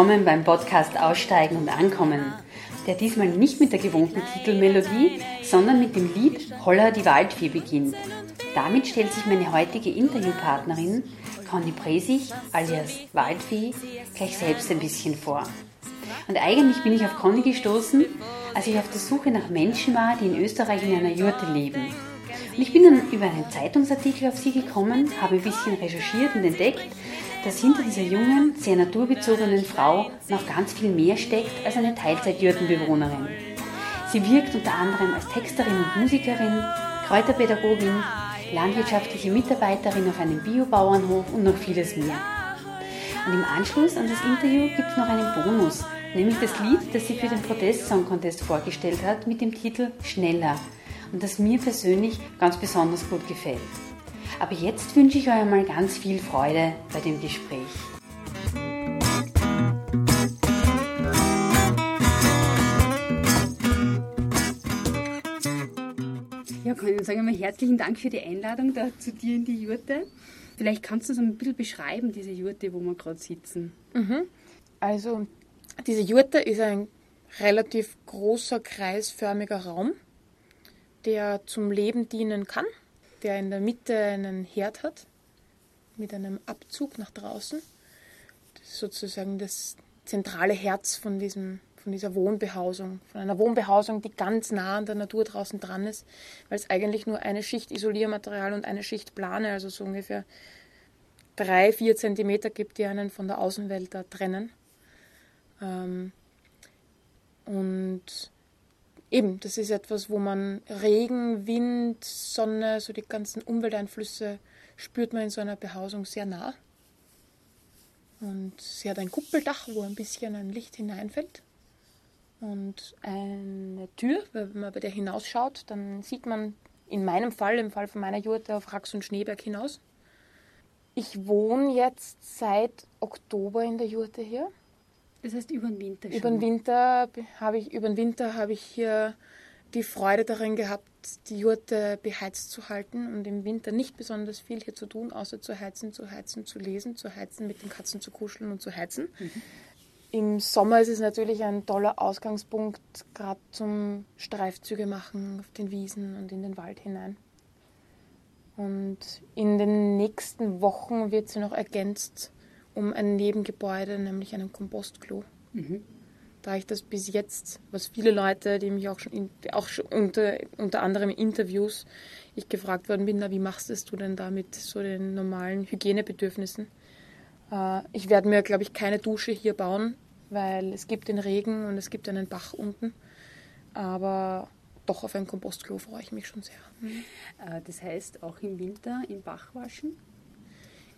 willkommen beim Podcast Aussteigen und Ankommen, der diesmal nicht mit der gewohnten Titelmelodie, sondern mit dem Lied Holla die Waldfee beginnt. Damit stellt sich meine heutige Interviewpartnerin Conny Presich alias Waldfee gleich selbst ein bisschen vor. Und eigentlich bin ich auf Conny gestoßen, als ich auf der Suche nach Menschen war, die in Österreich in einer Jurte leben. Und ich bin dann über einen Zeitungsartikel auf sie gekommen, habe ein bisschen recherchiert und entdeckt, dass hinter dieser jungen, sehr naturbezogenen Frau noch ganz viel mehr steckt als eine Teilzeitjurtenbewohnerin. Sie wirkt unter anderem als Texterin und Musikerin, Kräuterpädagogin, landwirtschaftliche Mitarbeiterin auf einem Biobauernhof und noch vieles mehr. Und im Anschluss an das Interview gibt es noch einen Bonus, nämlich das Lied, das sie für den Protest Song Contest vorgestellt hat mit dem Titel Schneller und das mir persönlich ganz besonders gut gefällt. Aber jetzt wünsche ich euch einmal ganz viel Freude bei dem Gespräch. Ja, Conny, sagen wir mal herzlichen Dank für die Einladung da zu dir in die Jurte. Vielleicht kannst du uns ein bisschen beschreiben, diese Jurte, wo wir gerade sitzen. Mhm. Also, diese Jurte ist ein relativ großer, kreisförmiger Raum, der zum Leben dienen kann, der in der Mitte einen Herd hat, mit einem Abzug nach draußen. Das ist sozusagen das zentrale Herz von, diesem, von dieser Wohnbehausung, von einer Wohnbehausung, die ganz nah an der Natur draußen dran ist, weil es eigentlich nur eine Schicht Isoliermaterial und eine Schicht Plane, also so ungefähr drei, vier Zentimeter gibt, die einen von der Außenwelt da trennen. Ähm, und eben, das ist etwas, wo man Regen, Wind, Sonne, so die ganzen Umwelteinflüsse spürt man in so einer Behausung sehr nah. Und sie hat ein Kuppeldach, wo ein bisschen ein Licht hineinfällt. Und eine Tür, wenn man bei der hinausschaut, dann sieht man in meinem Fall, im Fall von meiner Jurte, auf Rax und Schneeberg hinaus. Ich wohne jetzt seit Oktober in der Jurte hier. Das heißt über den Winter schon? Über den Winter habe ich, über den Winter habe ich hier die Freude darin gehabt, die Jurte beheizt zu halten und im Winter nicht besonders viel hier zu tun, außer zu heizen, zu heizen, zu lesen, zu heizen, mit den Katzen zu kuscheln und zu heizen. Mhm. Im Sommer ist es natürlich ein toller Ausgangspunkt, gerade zum Streifzüge machen auf den Wiesen und in den Wald hinein. Und in den nächsten Wochen wird sie noch ergänzt um ein Nebengebäude, nämlich einen Kompostklo. Mhm. Da ich das bis jetzt, was viele Leute, die mich auch schon, in, auch schon unter, unter anderem in Interviews, ich gefragt worden bin, na, wie machst du denn da mit so den normalen Hygienebedürfnissen? Äh, ich werde mir, glaube ich, keine Dusche hier bauen, weil es gibt den Regen und es gibt einen Bach unten. Aber doch auf ein Kompostklo freue ich mich schon sehr. Mhm. Das heißt, auch im Winter im Bach waschen?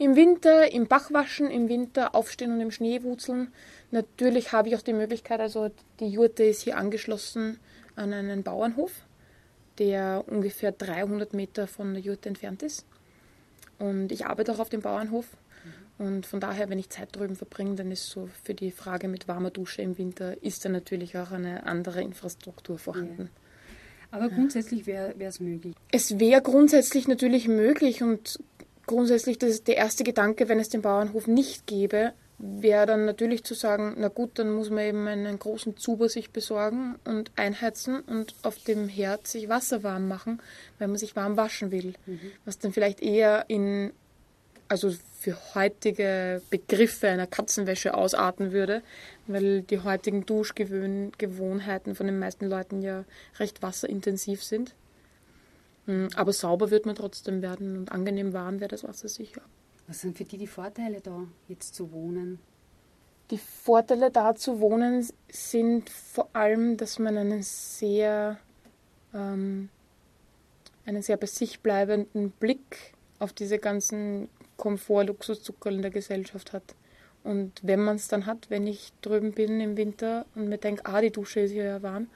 Im Winter im Bach waschen, im Winter aufstehen und im Schnee wutzeln. Natürlich habe ich auch die Möglichkeit, also die Jurte ist hier angeschlossen an einen Bauernhof, der ungefähr 300 Meter von der Jurte entfernt ist. Und ich arbeite auch auf dem Bauernhof. Und von daher, wenn ich Zeit drüben verbringe, dann ist so für die Frage mit warmer Dusche im Winter, ist da natürlich auch eine andere Infrastruktur vorhanden. Ja. Aber grundsätzlich wäre es möglich. Es wäre grundsätzlich natürlich möglich und grundsätzlich das der erste Gedanke, wenn es den Bauernhof nicht gäbe, wäre dann natürlich zu sagen, na gut, dann muss man eben einen großen Zuber sich besorgen und einheizen und auf dem Herd sich Wasser warm machen, weil man sich warm waschen will. Mhm. Was dann vielleicht eher in, also für heutige Begriffe einer Katzenwäsche ausarten würde, weil die heutigen Duschgewohnheiten von den meisten Leuten ja recht wasserintensiv sind. Hm, aber sauber wird man trotzdem werden und angenehm warm wäre das Wasser sicher. Was sind für die die Vorteile da, jetzt zu wohnen? Die Vorteile da zu wohnen sind vor allem, dass man einen sehr, ähm, einen sehr bei sich bleibenden Blick auf diese ganzen Komfort-Luxuszucker in der Gesellschaft hat. Und wenn man es dann hat, wenn ich drüben bin im Winter und mir denke, ah, die Dusche ist hier ja warm,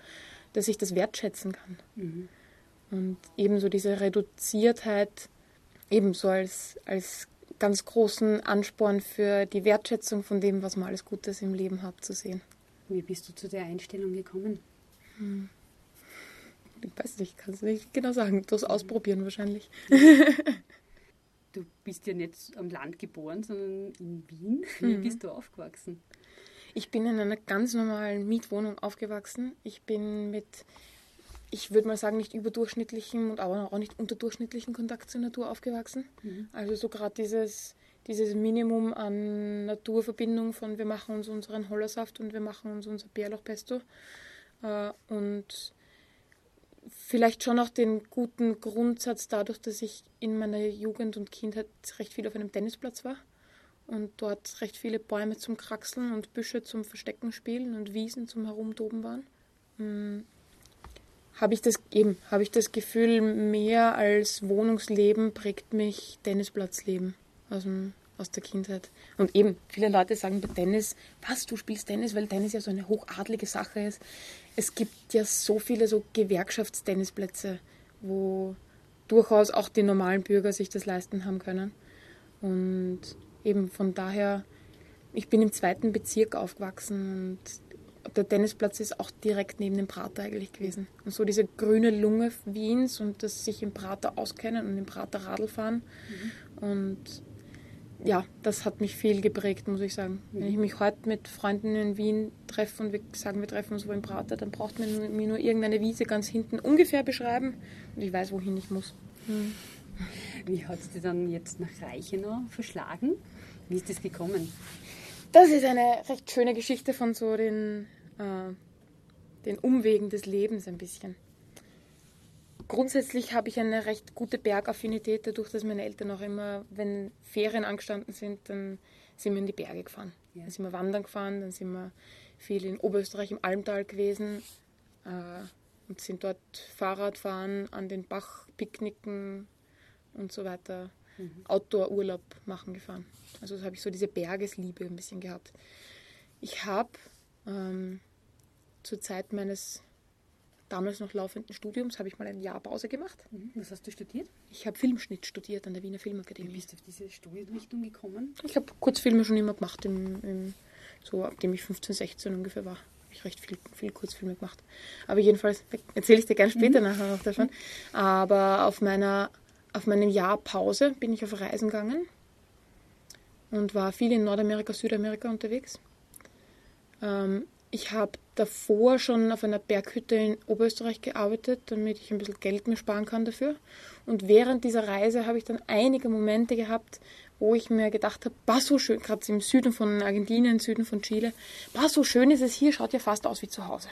dass ich das wertschätzen kann. Mhm. Und ebenso diese Reduziertheit ebenso als, als ganz großen Ansporn für die Wertschätzung von dem, was man alles Gutes im Leben hat, zu sehen. Wie bist du zu der Einstellung gekommen? Hm. Ich weiß nicht, kann es nicht genau sagen. Das ausprobieren wahrscheinlich. du bist ja nicht am Land geboren, sondern in Wien. Wie mhm. bist du aufgewachsen? Ich bin in einer ganz normalen Mietwohnung aufgewachsen. Ich bin mit, ich würde mal sagen, nicht überdurchschnittlichem und aber auch nicht unterdurchschnittlichen Kontakt zur Natur aufgewachsen. Mhm. Also so gerade dieses, dieses Minimum an Naturverbindung von wir machen uns unseren Hollersaft und wir machen uns unser Bärlauchpesto. Äh, und vielleicht schon auch den guten Grundsatz dadurch, dass ich in meiner Jugend und Kindheit recht viel auf einem Tennisplatz war und dort recht viele Bäume zum Kraxeln und Büsche zum Verstecken spielen und Wiesen zum Herumtoben waren. Habe ich das eben, habe ich das Gefühl, mehr als Wohnungsleben prägt mich Tennisplatzleben aus, dem, aus der Kindheit. Und eben, viele Leute sagen bei Tennis, was, du spielst Tennis, weil Tennis ja so eine hochadlige Sache ist es gibt ja so viele so Gewerkschaftstennisplätze, wo durchaus auch die normalen Bürger sich das leisten haben können. Und eben von daher, ich bin im zweiten Bezirk aufgewachsen und der Tennisplatz ist auch direkt neben dem Prater eigentlich gewesen. Und so diese grüne Lunge Wiens und das sich im Prater auskennen und im Prater Radl fahren. Mhm. Und ja, das hat mich viel geprägt, muss ich sagen. Mhm. Wenn ich mich heute mit Freunden in Wien treffe und wir sagen, wir treffen uns wo im Prater, dann braucht man mir nur irgendeine Wiese ganz hinten ungefähr beschreiben und ich weiß, wohin ich muss. Mhm. Wie hat es dir dann jetzt nach Reichenau verschlagen? Wie ist das gekommen? Das ist eine recht schöne Geschichte von so den, äh, den Umwegen des Lebens ein bisschen. Grundsätzlich habe ich eine recht gute Bergaffinität, dadurch, dass meine Eltern auch immer, wenn Ferien angestanden sind, dann sind wir in die Berge gefahren. Ja. Dann sind wir wandern gefahren, dann sind wir viel in Oberösterreich im Almtal gewesen äh, und sind dort Fahrradfahren, an den Bach picknicken und so weiter. Mhm. Outdoor-Urlaub machen gefahren. Also habe ich so diese Bergesliebe ein bisschen gehabt. Ich habe ähm, zur Zeit meines damals noch laufenden Studiums habe ich mal ein Jahr Pause gemacht. Mhm. Was hast du studiert? Ich habe Filmschnitt studiert an der Wiener Filmakademie. Wie bist du auf diese Studienrichtung gekommen? Ich habe Kurzfilme schon immer gemacht, im, im, so abdem ich 15, 16 ungefähr war. Habe ich recht viel, viel Kurzfilme gemacht. Aber jedenfalls erzähle ich dir gerne später mhm. nachher noch davon. Aber auf meiner auf meinem Jahr Pause bin ich auf Reisen gegangen und war viel in Nordamerika, Südamerika unterwegs. Ähm, ich habe davor schon auf einer Berghütte in Oberösterreich gearbeitet, damit ich ein bisschen Geld mir sparen kann dafür. Und während dieser Reise habe ich dann einige Momente gehabt, wo ich mir gedacht habe, bah, so schön, gerade im Süden von Argentinien, Süden von Chile, bah, so schön ist es hier, schaut ja fast aus wie zu Hause.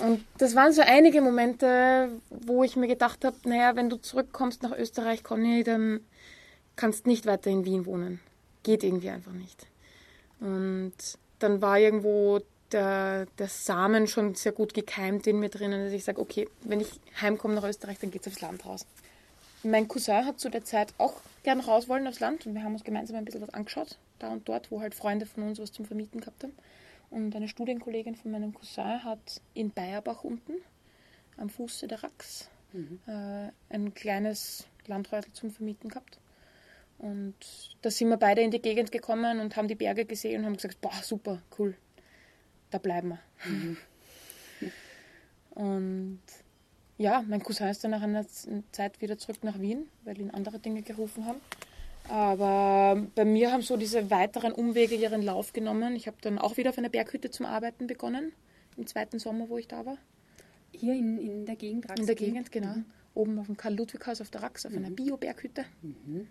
Und das waren so einige Momente, wo ich mir gedacht habe, naja, wenn du zurückkommst nach Österreich, Conny, dann kannst nicht weiter in Wien wohnen. Geht irgendwie einfach nicht. Und dann war irgendwo der, der Samen schon sehr gut gekeimt in mir drinnen, dass ich sage, okay, wenn ich heimkomme nach Österreich, dann geht es aufs Land raus. Mein Cousin hat zu der Zeit auch gern raus wollen aufs Land und wir haben uns gemeinsam ein bisschen was angeschaut, da und dort, wo halt Freunde von uns was zum Vermieten gehabt haben. Und eine Studienkollegin von meinem Cousin hat in Bayerbach unten, am Fuße der Rax, mhm. äh, ein kleines Landhäusl zum Vermieten gehabt. Und da sind wir beide in die Gegend gekommen und haben die Berge gesehen und haben gesagt, boah, super, cool, da bleiben wir. Mhm. Und ja, mein Cousin ist dann nach einer Zeit wieder zurück nach Wien, weil ihn andere Dinge gerufen haben. Aber bei mir haben so diese weiteren Umwege ihren Lauf genommen. Ich habe dann auch wieder auf einer Berghütte zum Arbeiten begonnen, im zweiten Sommer, wo ich da war. Hier in, in der Gegend? Rax in der Gegend, genau. Mhm. Oben auf dem Karl-Ludwig-Haus auf der Rax, auf mhm. einer Bio-Berghütte. Mhm.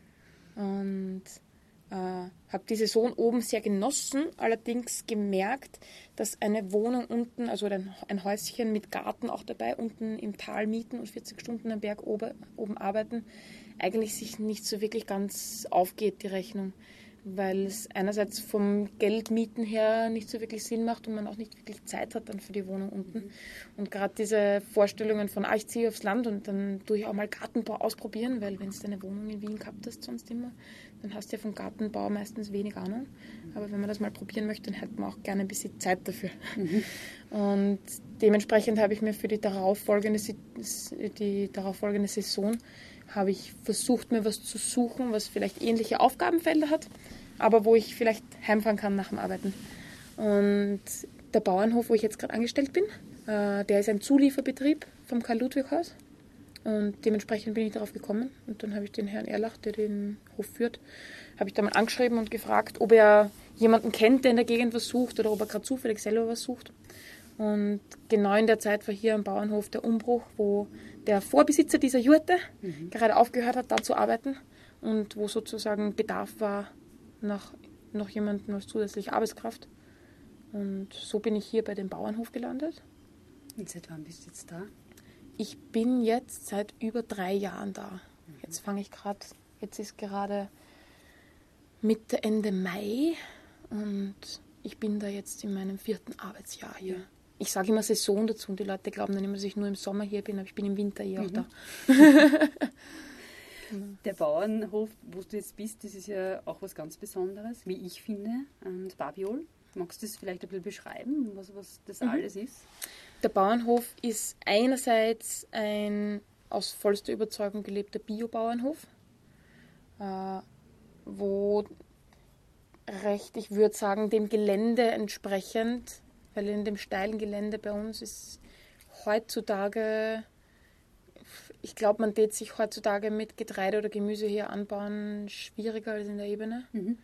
Und äh, habe die Saison oben sehr genossen, allerdings gemerkt, dass eine Wohnung unten, also ein, ein, Häuschen mit Garten auch dabei, unten im Tal mieten und 40 Stunden am Berg oben, oben arbeiten, eigentlich sich nicht so wirklich ganz aufgeht, die Rechnung weil es einerseits vom Geldmieten her nicht so wirklich Sinn macht und man auch nicht wirklich Zeit hat dann für die Wohnung unten. Und gerade diese Vorstellungen von, ah, ich ziehe aufs Land und dann tue ich auch mal Gartenbau ausprobieren, weil wenn du deine Wohnung in Wien gehabt hast, sonst immer, dann hast du ja vom Gartenbau meistens wenig Ahnung. Aber wenn man das mal probieren möchte, dann hat man auch gerne ein bisschen Zeit dafür. Mhm. Und dementsprechend habe ich mir für die darauffolgende, die darauffolgende Saison habe ich versucht, mir was zu suchen, was vielleicht ähnliche Aufgabenfelder hat, aber wo ich vielleicht heimfahren kann nach dem Arbeiten. Und der Bauernhof, wo ich jetzt gerade angestellt bin, äh, der ist ein Zulieferbetrieb vom Karl-Ludwig-Haus. Und dementsprechend bin ich darauf gekommen. Und dann habe ich den Herrn Erlach, der den Hof führt, habe ich da mal angeschrieben und gefragt, ob er jemanden kennt, der in der Gegend was sucht oder ob er gerade zufällig selber was sucht. Und genau in der Zeit war hier am Bauernhof der Umbruch, wo der Vorbesitzer dieser Jurte mhm. gerade aufgehört hat, da zu arbeiten und wo sozusagen Bedarf war nach noch jemanden als zusätzliche Arbeitskraft. Und so bin ich hier bei dem Bauernhof gelandet. Und seit wann bist du jetzt da? Ich bin jetzt seit über drei Jahren da. Mhm. Jetzt fange ich gerade, jetzt ist gerade Mitte, Ende Mai und ich bin da jetzt in meinem vierten Arbeitsjahr hier. Ich sage immer Saison dazu und die Leute glauben dann immer, dass ich nur im Sommer hier bin, aber ich bin im Winter hier mhm. auch da. Der Bauernhof, wo du jetzt bist, das ist ja auch was ganz Besonderes, wie ich finde, und Babiol. Magst du das vielleicht ein bisschen beschreiben, was, was das mhm. alles ist? Der Bauernhof ist einerseits ein aus vollster Überzeugung gelebter Biobauernhof, äh, wo recht, ich würde sagen, dem Gelände entsprechend, weil in dem steilen Gelände bei uns ist heutzutage ich glaube, man tät sich heutzutage mit Getreide oder Gemüse hier anbauen schwieriger als in der Ebene. Mhm.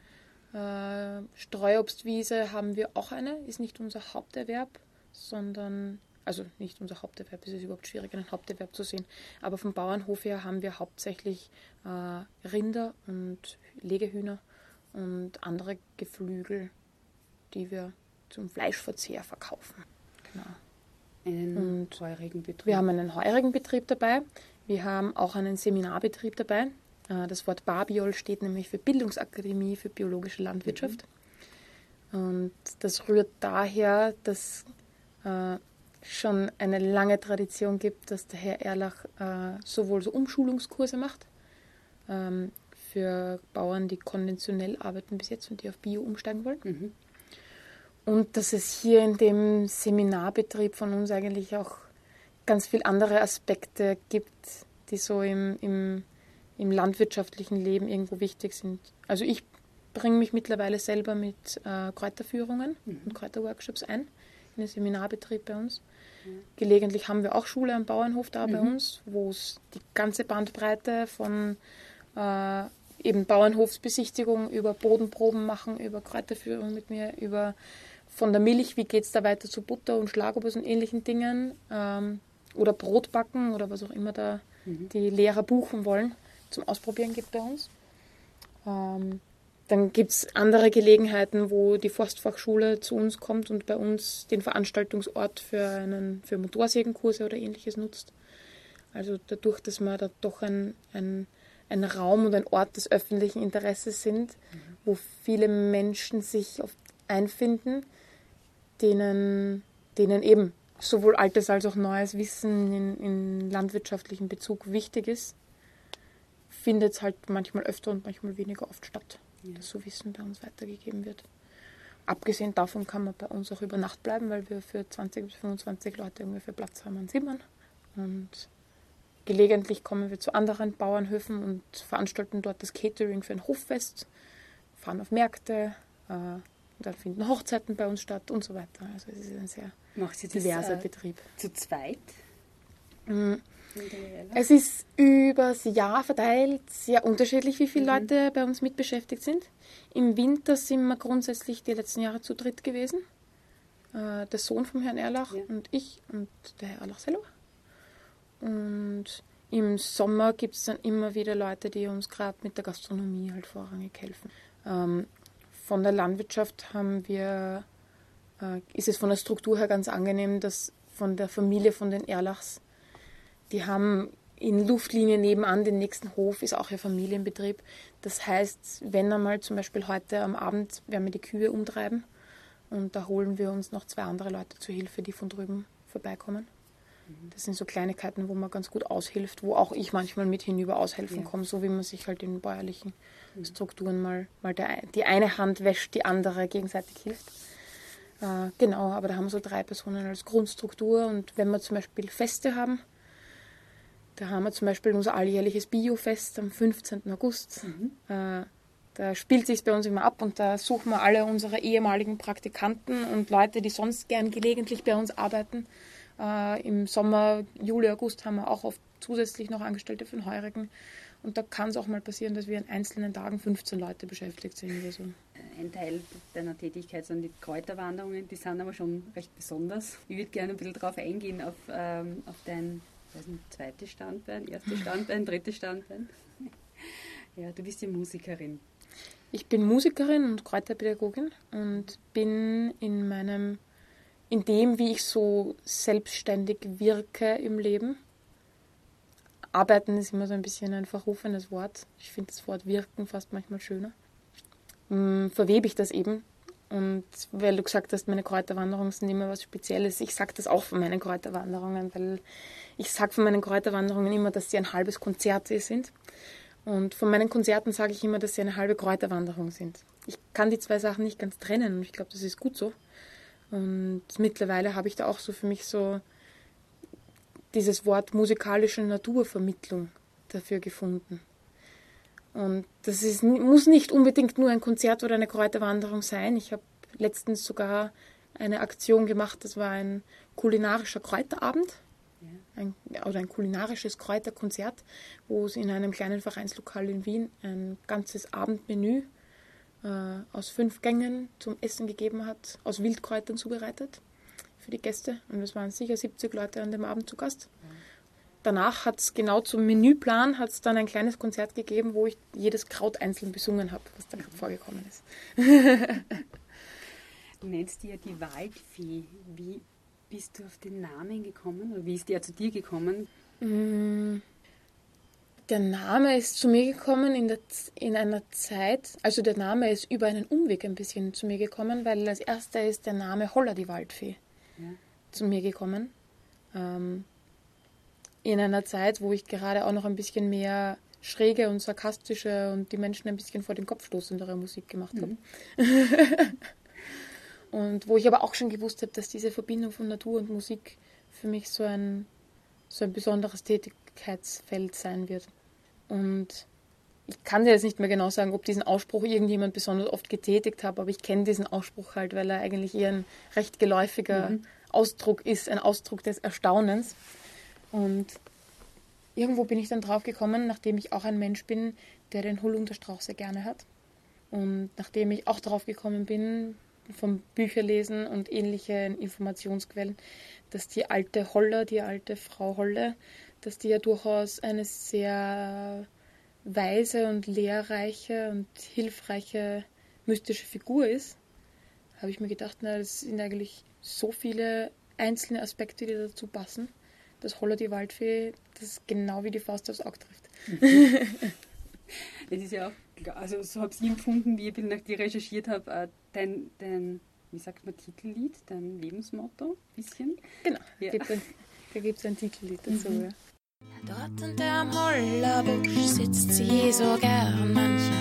Äh, Streuobstwiese haben wir auch eine, ist nicht unser Haupterwerb, sondern, also nicht unser Haupterwerb, es ist überhaupt schwierig, einen Haupterwerb zu sehen. Aber vom Bauernhof her haben wir hauptsächlich äh, Rinder und Legehühner und andere Geflügel, die wir zum Fleischverzehr verkaufen. Genau. Einen und heurigen Betrieb. Wir haben einen heurigen Betrieb dabei. Wir haben auch einen Seminarbetrieb dabei. Äh, das Wort Babiol steht nämlich für Bildungsakademie für biologische Landwirtschaft. Mhm. Und das rührt daher, dass äh, schon eine lange Tradition gibt, dass der Herr Erlach äh, sowohl so Umschulungskurse macht ähm, für Bauern, die konventionell arbeiten bis jetzt und die auf Bio umsteigen wollen. Mhm. Und dass es hier in dem Seminarbetrieb von uns eigentlich auch ganz viele andere Aspekte gibt, die so im, im, im landwirtschaftlichen Leben irgendwo wichtig sind. Also ich bringe mich mittlerweile selber mit äh, Kräuterführungen mhm. und Kräuterworkshops ein in den Seminarbetrieb bei uns. Mhm. Gelegentlich haben wir auch Schule am Bauernhof da mhm. bei uns, wo es die ganze Bandbreite von äh, eben Bauernhofsbesichtigung über Bodenproben machen, über Kräuterführung mit mir, über von der Milch, wie geht es da weiter zu Butter und Schlagobers und ähnlichen Dingen. Ähm, oder Brot backen oder was auch immer da mhm. die Lehrer buchen wollen, zum Ausprobieren gibt bei uns. Ähm, dann gibt es andere Gelegenheiten, wo die Forstfachschule zu uns kommt und bei uns den Veranstaltungsort für, einen, für Motorsägenkurse oder ähnliches nutzt. Also dadurch, dass wir da doch ein, ein, ein Raum und ein Ort des öffentlichen Interesses sind, mhm. wo viele Menschen sich oft einfinden, denen, denen eben sowohl altes als auch neues Wissen in, in landwirtschaftlichen Bezug wichtig ist, findet es halt manchmal öfter und manchmal weniger oft statt, ja. dass so Wissen bei uns weitergegeben wird. Abgesehen davon kann man bei uns auch über Nacht bleiben, weil wir für 20 bis 25 Leute ungefähr Platz haben an Simmern. Und gelegentlich kommen wir zu anderen Bauernhöfen und veranstalten dort das Catering für ein Hoffest, fahren auf Märkte, äh, dann finden Hochzeiten bei uns statt und so weiter. Also es ist ein sehr diverser das, äh, Betrieb. Zu zweit? Mhm. Es ist übers Jahr verteilt sehr unterschiedlich, wie viele mhm. Leute bei uns mitbeschäftigt sind. Im Winter sind wir grundsätzlich die letzten Jahre zu dritt gewesen. Äh, der Sohn vom Herrn Erlach ja. und ich und der Herr Erlach selber. Und im Sommer gibt es dann immer wieder Leute, die uns gerade mit der Gastronomie halt vorrangig helfen. Ähm, von der Landwirtschaft haben wir, äh, ist es von der Struktur her ganz angenehm, dass von der Familie von den Erlachs, die haben in Luftlinie nebenan den nächsten Hof, ist auch ihr Familienbetrieb. Das heißt, wenn einmal zum Beispiel heute am Abend werden wir die Kühe umtreiben und da holen wir uns noch zwei andere Leute zur Hilfe, die von drüben vorbeikommen. Das sind so Kleinigkeiten, wo man ganz gut aushilft, wo auch ich manchmal mit hinüber aushelfen ja. komme, so wie man sich halt in bäuerlichen mhm. Strukturen mal, mal der, die eine Hand wäscht, die andere gegenseitig hilft. Äh, genau, aber da haben wir so drei Personen als Grundstruktur und wenn wir zum Beispiel Feste haben, da haben wir zum Beispiel unser alljährliches Biofest am 15. August. Mhm. Äh, Da spielt sich bei uns immer ab und da suchen wir alle unsere ehemaligen Praktikanten und Leute, die sonst gern gelegentlich bei uns arbeiten. Äh, Im Sommer, Juli, August haben wir auch oft zusätzlich noch Angestellte für den Heurigen. Und da kann es auch mal passieren, dass wir an einzelnen Tagen 15 Leute beschäftigt sind. Also. Ein Teil deiner Tätigkeit sind die Kräuterwanderungen, die sind aber schon recht besonders. Ich würde gerne ein bisschen darauf eingehen, auf, ähm, auf dein nicht, zweites Standbein, erstes Standbein, drittes Standbein. Ja, du bist ja Musikerin. Ich bin Musikerin und Kräuterpädagogin und bin in meinem, in dem, wie ich so selbstständig wirke im Leben. Arbeiten ist immer so ein bisschen ein verrufenes Wort. Ich finde das Wort wirken fast manchmal schöner. Hm, verwebe ich das eben. Und weil du gesagt hast, meine Kräuterwanderungen sind immer was Spezielles, ich sage das auch von meinen Kräuterwanderungen, weil ich sage von meinen Kräuterwanderungen immer, dass sie ein halbes Konzert sind. Und von meinen Konzerten sage ich immer, dass sie eine halbe Kräuterwanderung sind. Ich kann die zwei Sachen nicht ganz trennen und ich glaube, das ist gut so. Und mittlerweile habe ich da auch so für mich so dieses Wort musikalische Naturvermittlung dafür gefunden. Und das ist, muss nicht unbedingt nur ein Konzert oder eine Kräuterwanderung sein. Ich habe letztens sogar eine Aktion gemacht, das war ein kulinarischer Kräuterabend ein, oder ein kulinarisches Kräuterkonzert, wo es in einem kleinen Vereinslokal in Wien ein ganzes Abendmenü äh, aus fünf Gängen zum Essen gegeben hat, aus Wildkräutern zubereitet für die Gäste. Und es waren sicher 70 Leute an dem Abend zu Gast. Danach hat es genau zum Menüplan hat's dann ein kleines Konzert gegeben, wo ich jedes Kraut einzeln besungen habe, was da gerade vorgekommen ist. du nennst ja die Waldfee. Wie bist du auf den Namen gekommen oder wie ist der zu dir gekommen? Mm, der Name ist zu mir gekommen in, der, in einer Zeit, also der Name ist über einen Umweg ein bisschen zu mir gekommen, weil als erster ist der Name Holla die Waldfee ja. zu mir gekommen. Ähm, in einer Zeit, wo ich gerade auch noch ein bisschen mehr schräge und sarkastische und die Menschen ein bisschen vor den Kopf stoßendere Musik gemacht habe. Mhm. Und wo ich aber auch schon gewusst habe, dass diese Verbindung von Natur und Musik für mich so ein, so ein besonderes Tätigkeitsfeld sein wird. Und ich kann dir jetzt nicht mehr genau sagen, ob diesen Ausspruch irgendjemand besonders oft getätigt hat, aber ich kenne diesen Ausspruch halt, weil er eigentlich eher ein recht geläufiger mhm. Ausdruck ist, ein Ausdruck des Erstaunens. Und irgendwo bin ich dann drauf gekommen, nachdem ich auch ein Mensch bin, der den Holunderstrauch sehr gerne hat. Und nachdem ich auch drauf gekommen bin, vom Bücherlesen und ähnlichen Informationsquellen, dass die alte Holle, die alte Frau Holle, dass die ja durchaus eine sehr weise und lehrreiche und hilfreiche mystische Figur ist, habe ich mir gedacht, na, das sind eigentlich so viele einzelne Aspekte, die dazu passen, dass Holla die Waldfee das genau wie die Faust aufs Auge trifft. Es ist ja auch, also so habe ich es empfunden, wie ich nach dir recherchiert habe, äh, dein, dein, wie sagt man, Titellied, dein Lebensmotto, bisschen. Genau, ja. da gibt es ein Titellied dazu. Mhm. Ja. Dort unterm Hollerbusch sitzt sie so gern, mancher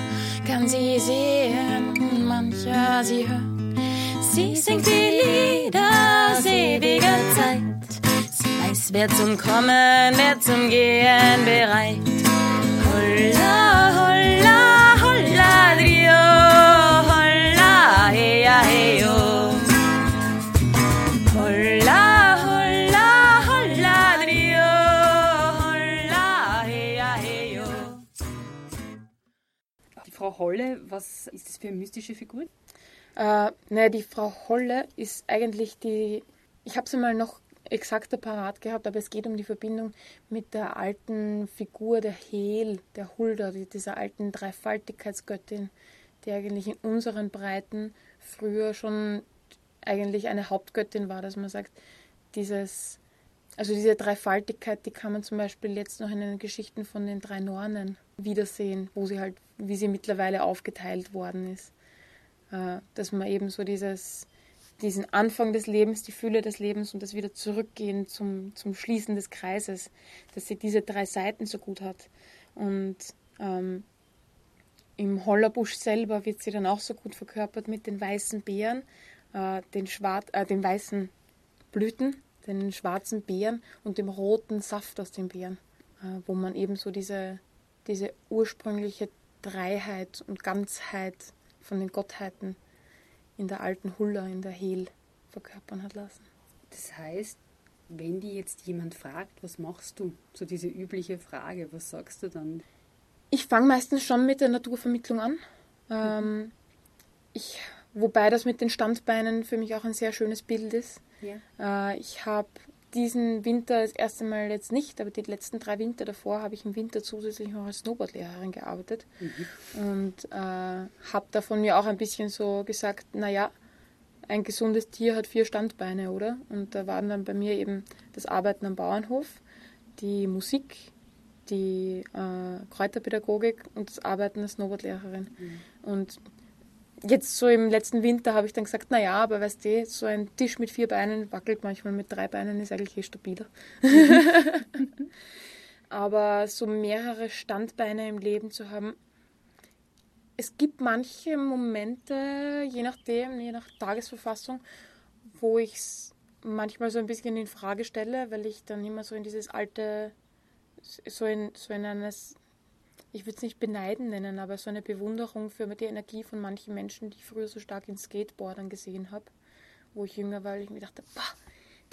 kann sie sehen, mancher sie hört. Sie singt die Lieder ewiger Zeit. Sie weiß, wer zum Kommen, wer zum Gehen bereit. Holla, Holle, was ist das für eine mystische Figur? Äh, naja, die Frau Holle ist eigentlich die. Ich habe sie mal noch exakter parat gehabt, aber es geht um die Verbindung mit der alten Figur der Hel, der Hulda, dieser alten Dreifaltigkeitsgöttin, die eigentlich in unseren Breiten früher schon eigentlich eine Hauptgöttin war, dass man sagt, dieses, also diese Dreifaltigkeit, die kann man zum Beispiel jetzt noch in den Geschichten von den drei Nornen wiedersehen, wo sie halt, wie sie mittlerweile aufgeteilt worden ist. Äh, dass man eben so dieses diesen Anfang des Lebens, die Fülle des Lebens und das wieder zurückgehen zum, zum Schließen des Kreises, dass sie diese drei Seiten so gut hat. Und ähm, im Hollerbusch selber wird sie dann auch so gut verkörpert mit den weißen Beeren, äh, den, schwarz, äh, den weißen Blüten, den schwarzen Beeren und dem roten Saft aus den Beeren, äh, wo man eben so diese, diese ursprüngliche Dreiheit und Ganzheit von den Gottheiten in der alten Hulla, in der Hel verkörpern hat lassen. Das heißt, wenn die jetzt jemand fragt, was machst du? So diese übliche Frage, was sagst du dann? Ich fange meistens schon mit der Naturvermittlung an. Ähm, ich, wobei das mit den Standbeinen für mich auch ein sehr schönes Bild ist. Ja. Äh, ich habe diesen Winter das erste Mal jetzt nicht, aber die letzten drei Winter davor habe ich im Winter zusätzlich noch als Snowboardlehrerin gearbeitet mhm. und äh, habe davon mir auch ein bisschen so gesagt, naja, ein gesundes Tier hat vier Standbeine, oder? Und da waren dann bei mir eben das Arbeiten am Bauernhof, die Musik, die äh, Kräuterpädagogik und das Arbeiten als Snowboardlehrerin. Mhm. Und jetzt so im letzten Winter habe ich dann gesagt, naja, aber weißt du, so ein Tisch mit vier Beinen wackelt manchmal mit drei Beinen, ist eigentlich eh stabiler. aber so mehrere Standbeine im Leben zu haben, es gibt manche Momente, je nachdem, je nach Tagesverfassung, wo ich es manchmal so ein bisschen in Frage stelle, weil ich dann immer so in dieses alte, so in, so in eines ich würde es nicht beneiden nennen, aber so eine Bewunderung für die Energie von manchen Menschen, die ich früher so stark in Skateboardern gesehen habe, wo ich jünger war, weil ich mir dachte, boah,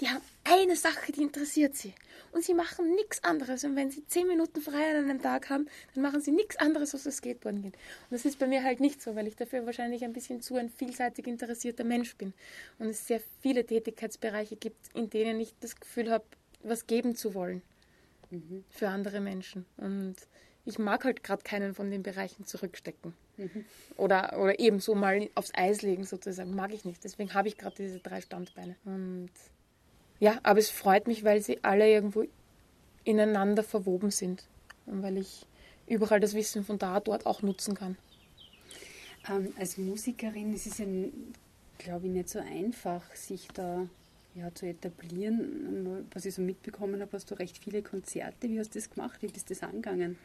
die haben eine Sache, die interessiert sie. Und sie machen nichts anderes. Und wenn sie zehn Minuten frei an einem Tag haben, dann machen sie nichts anderes, als das Skateboarden gehen. Und das ist bei mir halt nicht so, weil ich dafür wahrscheinlich ein bisschen zu ein vielseitig interessierter Mensch bin. Und es sehr viele Tätigkeitsbereiche gibt, in denen ich das Gefühl habe, was geben zu wollen mhm. für andere Menschen. Und ich mag halt gerade keinen von den Bereichen zurückstecken. Mhm. Oder, oder eben so mal aufs Eis legen sozusagen. Mag ich nicht. Deswegen habe ich gerade diese drei Standbeine. Und ja, aber es freut mich, weil sie alle irgendwo ineinander verwoben sind. Und weil ich überall das Wissen von da, dort auch nutzen kann. Ähm, als Musikerin ist es ja, glaube ich, nicht so einfach, sich da ja, zu etablieren. Was ich so mitbekommen habe, hast du recht viele Konzerte. Wie hast du das gemacht? Wie bist du das angegangen?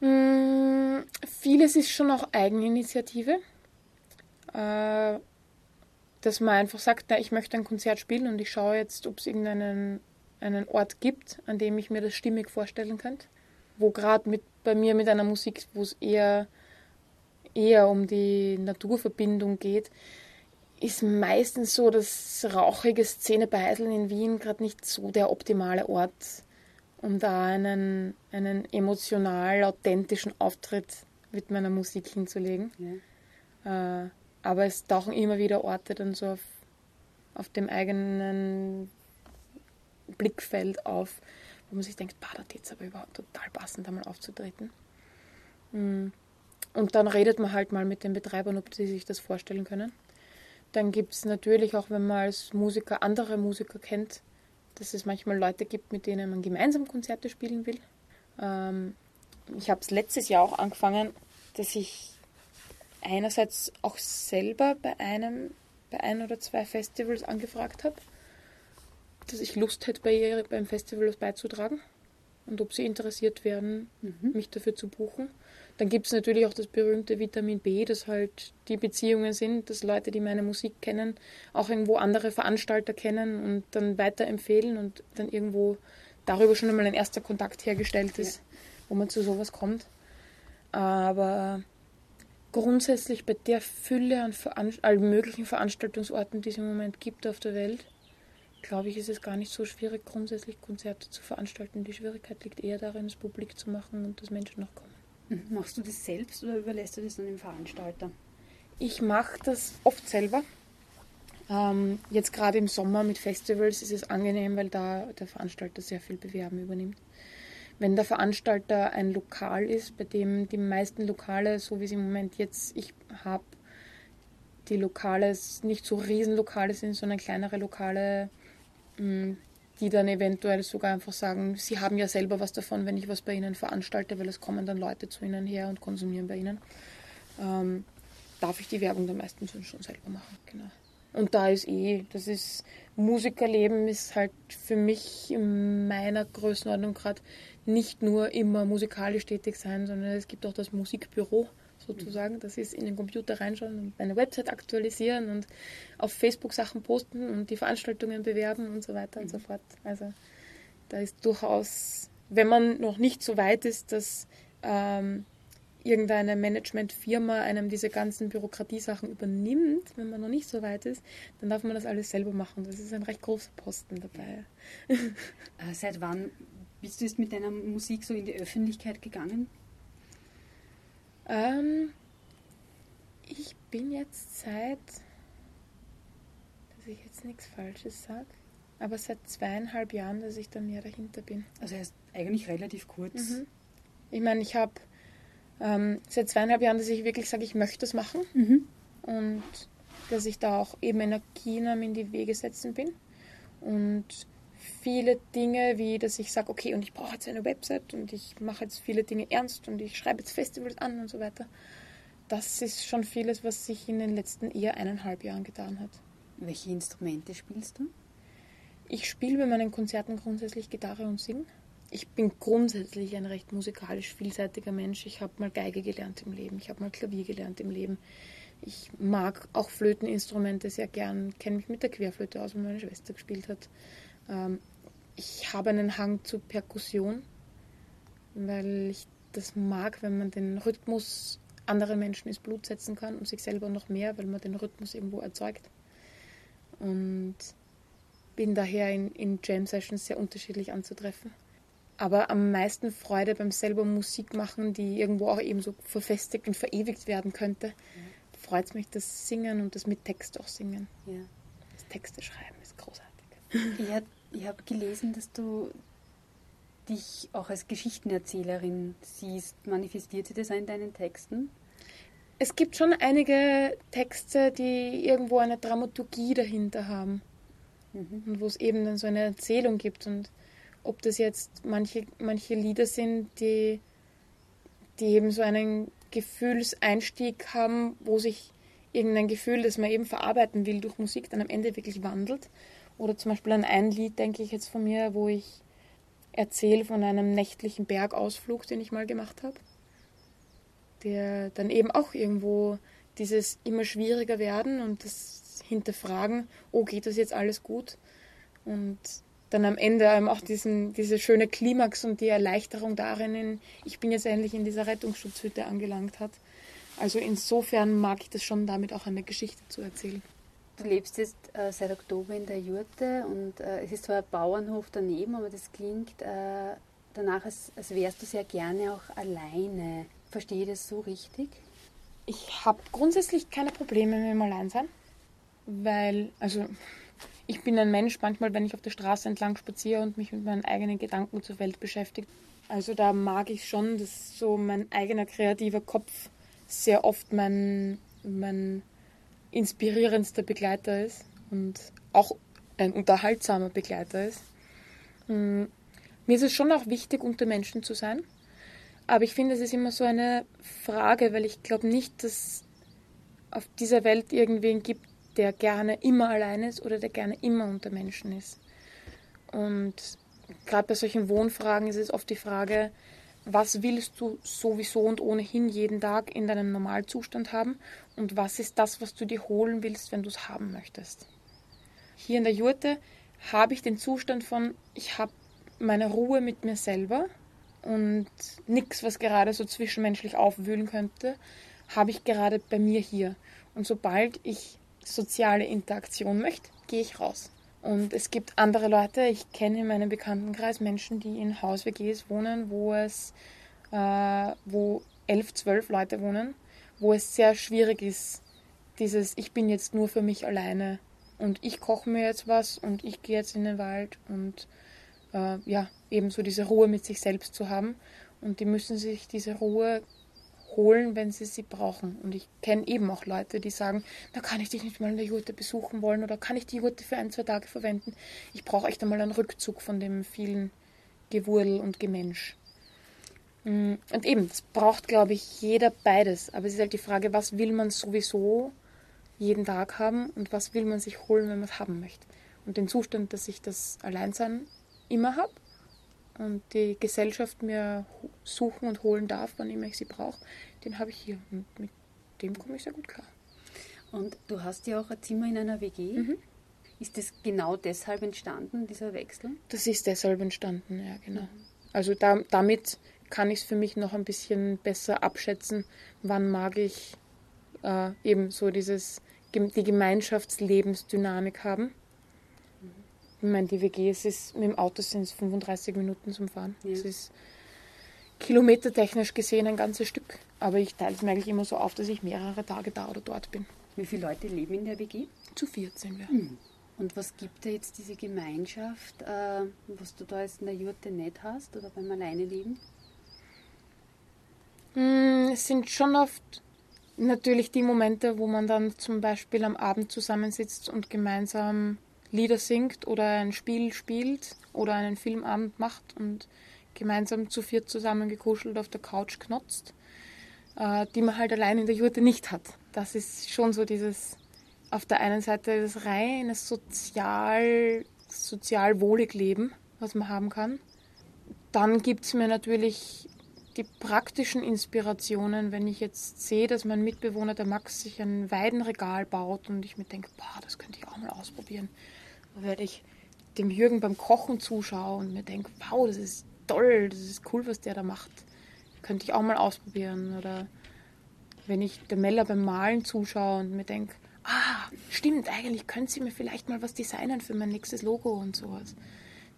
Mm, vieles ist schon auch Eigeninitiative. Äh, dass man einfach sagt, na, ich möchte ein Konzert spielen und ich schaue jetzt, ob es irgendeinen einen Ort gibt, an dem ich mir das stimmig vorstellen könnte. Wo gerade mit, bei mir mit einer Musik, wo es eher, eher um die Naturverbindung geht, ist meistens so, dass rauchige Szene Beiseln in Wien gerade nicht so der optimale Ort, um da einen, einen emotional authentischen Auftritt mit meiner Musik hinzulegen. Ja. Äh, aber es tauchen immer wieder Orte dann so auf, auf dem eigenen Blickfeld auf, wo man sich denkt, bah, da es aber überhaupt total passend, da mal aufzutreten. Mm. Und dann redet man halt mal mit den Betreibern, ob sie sich das vorstellen können. Dann gibt es natürlich auch, wenn man als Musiker andere Musiker kennt, dass es manchmal Leute gibt, mit denen man gemeinsam Konzerte spielen will. Ähm, ich habe es letztes Jahr auch angefangen, dass ich einerseits auch selber bei einem, bei ein oder zwei Festivals angefragt habe, dass ich Lust hätte, bei ihr beim Festival was beizutragen und ob sie interessiert wären, mhm. mich dafür zu buchen. Dann gibt es natürlich auch das berühmte Vitamin B, das halt die Beziehungen sind, dass Leute, die meine Musik kennen, auch irgendwo andere Veranstalter kennen und dann weiterempfehlen und dann irgendwo darüber schon einmal ein erster Kontakt hergestellt ist, ja. wo man zu sowas kommt. Aber grundsätzlich bei der Fülle an Veranst allen möglichen Veranstaltungsorten, die es im Moment gibt auf der Welt, glaube ich, ist es gar nicht so schwierig, grundsätzlich Konzerte zu veranstalten. Die Schwierigkeit liegt eher darin, es publik zu machen und dass Menschen noch kommen. Machst du das selbst oder überlässt du das dann dem Veranstalter? Ich mache das oft selber. Ähm, jetzt gerade im Sommer mit Festivals ist es angenehm, weil da der Veranstalter sehr viel Bewerben übernimmt. Wenn der Veranstalter ein Lokal ist, bei dem die meisten Lokale, so wie sie im Moment jetzt ich habe, die Lokale nicht so Riesenlokale sind, sondern kleinere Lokale, mm, die dann eventuell sogar einfach sagen, sie haben ja selber was davon, wenn ich was bei ihnen veranstalte, weil es kommen dann Leute zu ihnen her und konsumieren bei ihnen. Ähm, darf ich die Werbung dann meistens schon selber machen, genau. Und da ist eh, das ist, Musikerleben ist halt für mich in meiner Größenordnung gerade nicht nur immer musikalisch tätig sein, sondern es gibt auch das Musikbüro sozusagen. Das ist in den Computer reinschauen und meine Website aktualisieren und auf Facebook Sachen posten und die Veranstaltungen bewerben und so weiter und so mhm. fort. Also da ist durchaus, wenn man noch nicht so weit ist, dass ähm, irgendeine Managementfirma einem diese ganzen Bürokratiesachen übernimmt, wenn man noch nicht so weit ist, dann darf man das alles selber machen. Das ist ein recht großer Posten dabei. Äh, seit wann bist du jetzt mit deiner Musik so in die Öffentlichkeit gegangen? Ähm, ich bin jetzt seit, dass ich jetzt nichts Falsches sage, aber seit zweieinhalb Jahren, dass ich da näher dahinter bin. Also erst eigentlich relativ kurz. Mhm. Ich meine, ich habe ähm, seit zweieinhalb Jahren, dass ich wirklich sage, ich möchte das machen Mhm. und dass ich da auch eben Energien in die Wege setzen bin. Und viele Dinge, wie dass ich sage, okay, und ich brauche jetzt eine Website und ich mache jetzt viele Dinge ernst und ich schreibe jetzt Festivals an und so weiter. Das ist schon vieles, was sich in den letzten eher eineinhalb Jahren getan hat. Welche Instrumente spielst du? Ich spiele bei meinen Konzerten grundsätzlich Gitarre und Singen. Ich bin grundsätzlich ein recht musikalisch vielseitiger Mensch. Ich habe mal Geige gelernt im Leben, ich habe mal Klavier gelernt im Leben. Ich mag auch Flöteninstrumente sehr gern, kenne mich mit der Querflöte aus, weil meine Schwester gespielt hat. Ähm, ich habe einen Hang zu Perkussion, weil ich das mag, wenn man den Rhythmus anderen Menschen ins Blut setzen kann und sich selber noch mehr, weil man den Rhythmus irgendwo erzeugt. Und bin daher in, in Jam-Sessions sehr unterschiedlich anzutreffen. Aber am meisten Freude beim selber Musik machen, die irgendwo auch eben so verfestigt und verewigt werden könnte, freut es mich das Singen und das mit Text auch singen. Ja. Das Texte schreiben ist großartig. Hab- ich habe gelesen, dass du dich auch als Geschichtenerzählerin siehst. Manifestiert sich das auch in deinen Texten? Es gibt schon einige Texte, die irgendwo eine Dramaturgie dahinter haben. Mhm. und wo es eben dann so eine Erzählung gibt und ob das jetzt manche, manche Lieder sind, die, die eben so einen Gefühlseinstieg haben, wo sich irgendein Gefühl, das man eben verarbeiten will durch Musik, dann am Ende wirklich wandelt. Oder zum Beispiel an ein Lied, denke ich jetzt von mir, wo ich erzähle von einem nächtlichen Bergausflug, den ich mal gemacht habe, der dann eben auch irgendwo dieses immer schwieriger werden und das Hinterfragen, oh, geht das jetzt alles gut? Und dann am Ende eben auch diesen, diese schöne Klimax und die Erleichterung darin, in, ich bin jetzt endlich in dieser Rettungsschutzhütte angelangt hat. Also insofern mag ich das schon damit auch eine Geschichte zu erzählen. Du lebst jetzt äh, seit Oktober in der Jurte und äh, es ist zwar ein Bauernhof daneben, aber das klingt äh, danach, als, als wärst du sehr gerne auch alleine. Verstehe ich das so richtig? Ich habe grundsätzlich keine Probleme mit dem Alleinsein, weil, also ich bin ein Mensch, manchmal, wenn ich auf der Straße entlang spaziere und mich mit meinen eigenen Gedanken zur Welt beschäftigt. Also da mag ich schon, dass so mein eigener kreativer Kopf sehr oft mein, mein inspirierendster Begleiter ist und auch ein unterhaltsamer Begleiter ist. Mm, Mir ist es schon auch wichtig, unter Menschen zu sein. Aber ich finde, es ist immer so eine Frage, weil ich glaube nicht, dass auf dieser Welt irgendwen gibt, der gerne immer allein ist oder der gerne immer unter Menschen ist. Und gerade bei solchen Wohnfragen ist es oft die Frage, was willst du sowieso und ohnehin jeden Tag in deinem Normalzustand haben und was ist das, was du dir holen willst, wenn du es haben möchtest. Hier in der Jurte habe ich den Zustand von, ich habe meine Ruhe mit mir selber und nichts, was gerade so zwischenmenschlich aufwühlen könnte, habe ich gerade bei mir hier. Und sobald ich soziale Interaktion möchte, gehe ich raus. Und es gibt andere Leute, ich kenne in meinem Bekanntenkreis Menschen, die in Haus-WGs wohnen, wo es, äh, wo elf, zwölf Leute wohnen, wo es sehr schwierig ist, dieses Ich bin jetzt nur für mich alleine und ich koche mir jetzt was und ich gehe jetzt in den Wald und äh, ja, ebenso diese Ruhe mit sich selbst zu haben. Und die müssen sich diese Ruhe holen, wenn sie sie brauchen. Und ich kenne eben auch Leute, die sagen, da kann ich dich nicht mal in der Jurte besuchen wollen oder kann ich die Jurte für ein, zwei Tage verwenden. Ich brauche echt einmal einen Rückzug von dem vielen Gewurl und Gemensch. Mm, Und eben, es braucht, glaube ich, jeder beides. Aber es ist halt die Frage, was will man sowieso jeden Tag haben und was will man sich holen, wenn man es haben möchte. Und den Zustand, dass ich das Alleinsein immer habe und die Gesellschaft mir suchen und holen darf, wann immer ich sie brauche, den habe ich hier. Und mit dem komme ich sehr gut klar. Und du hast ja auch ein Zimmer in einer WG. Mhm. Ist das genau deshalb entstanden, dieser Wechsel? Das ist deshalb entstanden, ja, genau. Also da, damit kann ich es für mich noch ein bisschen besser abschätzen, wann mag ich äh, eben so dieses, die Gemeinschaftslebensdynamik haben. Ich meine, die WG, es ist, mit dem Auto sind es 35 Minuten zum Fahren. Es ja. ist kilometertechnisch gesehen ein ganzes Stück. Aber ich teile es mir eigentlich immer so auf, dass ich mehrere Tage da oder dort bin. Wie viele Leute leben in der WG? Zu 14 wir. Mhm. Und was gibt dir jetzt diese Gemeinschaft, äh, was du da jetzt in der Jurte nicht hast oder beim Alleineleben? Mm, es sind schon oft natürlich die Momente, wo man dann zum Beispiel am Abend zusammensitzt und gemeinsam Lieder singt oder ein Spiel spielt oder einen Filmabend macht und gemeinsam zu viert zusammen gekuschelt auf der Couch knotzt, äh, die man halt allein in der Jurte nicht hat. Das ist schon so dieses auf der einen Seite das reine sozial, sozial wohlig Leben, was man haben kann. Dann gibt es mir natürlich die praktischen Inspirationen, wenn ich jetzt sehe, dass mein Mitbewohner, der Max, sich ein Weidenregal baut und ich mir denke, boah, das könnte ich auch mal ausprobieren. Werde ich dem Jürgen beim Kochen zuschauen und mir denke, wow, das ist toll, das ist cool, was der da macht. Könnte ich auch mal ausprobieren. Oder wenn ich der Mella beim Malen zuschaue und mir denke, ah, stimmt, eigentlich könnte sie mir vielleicht mal was designen für mein nächstes Logo und sowas.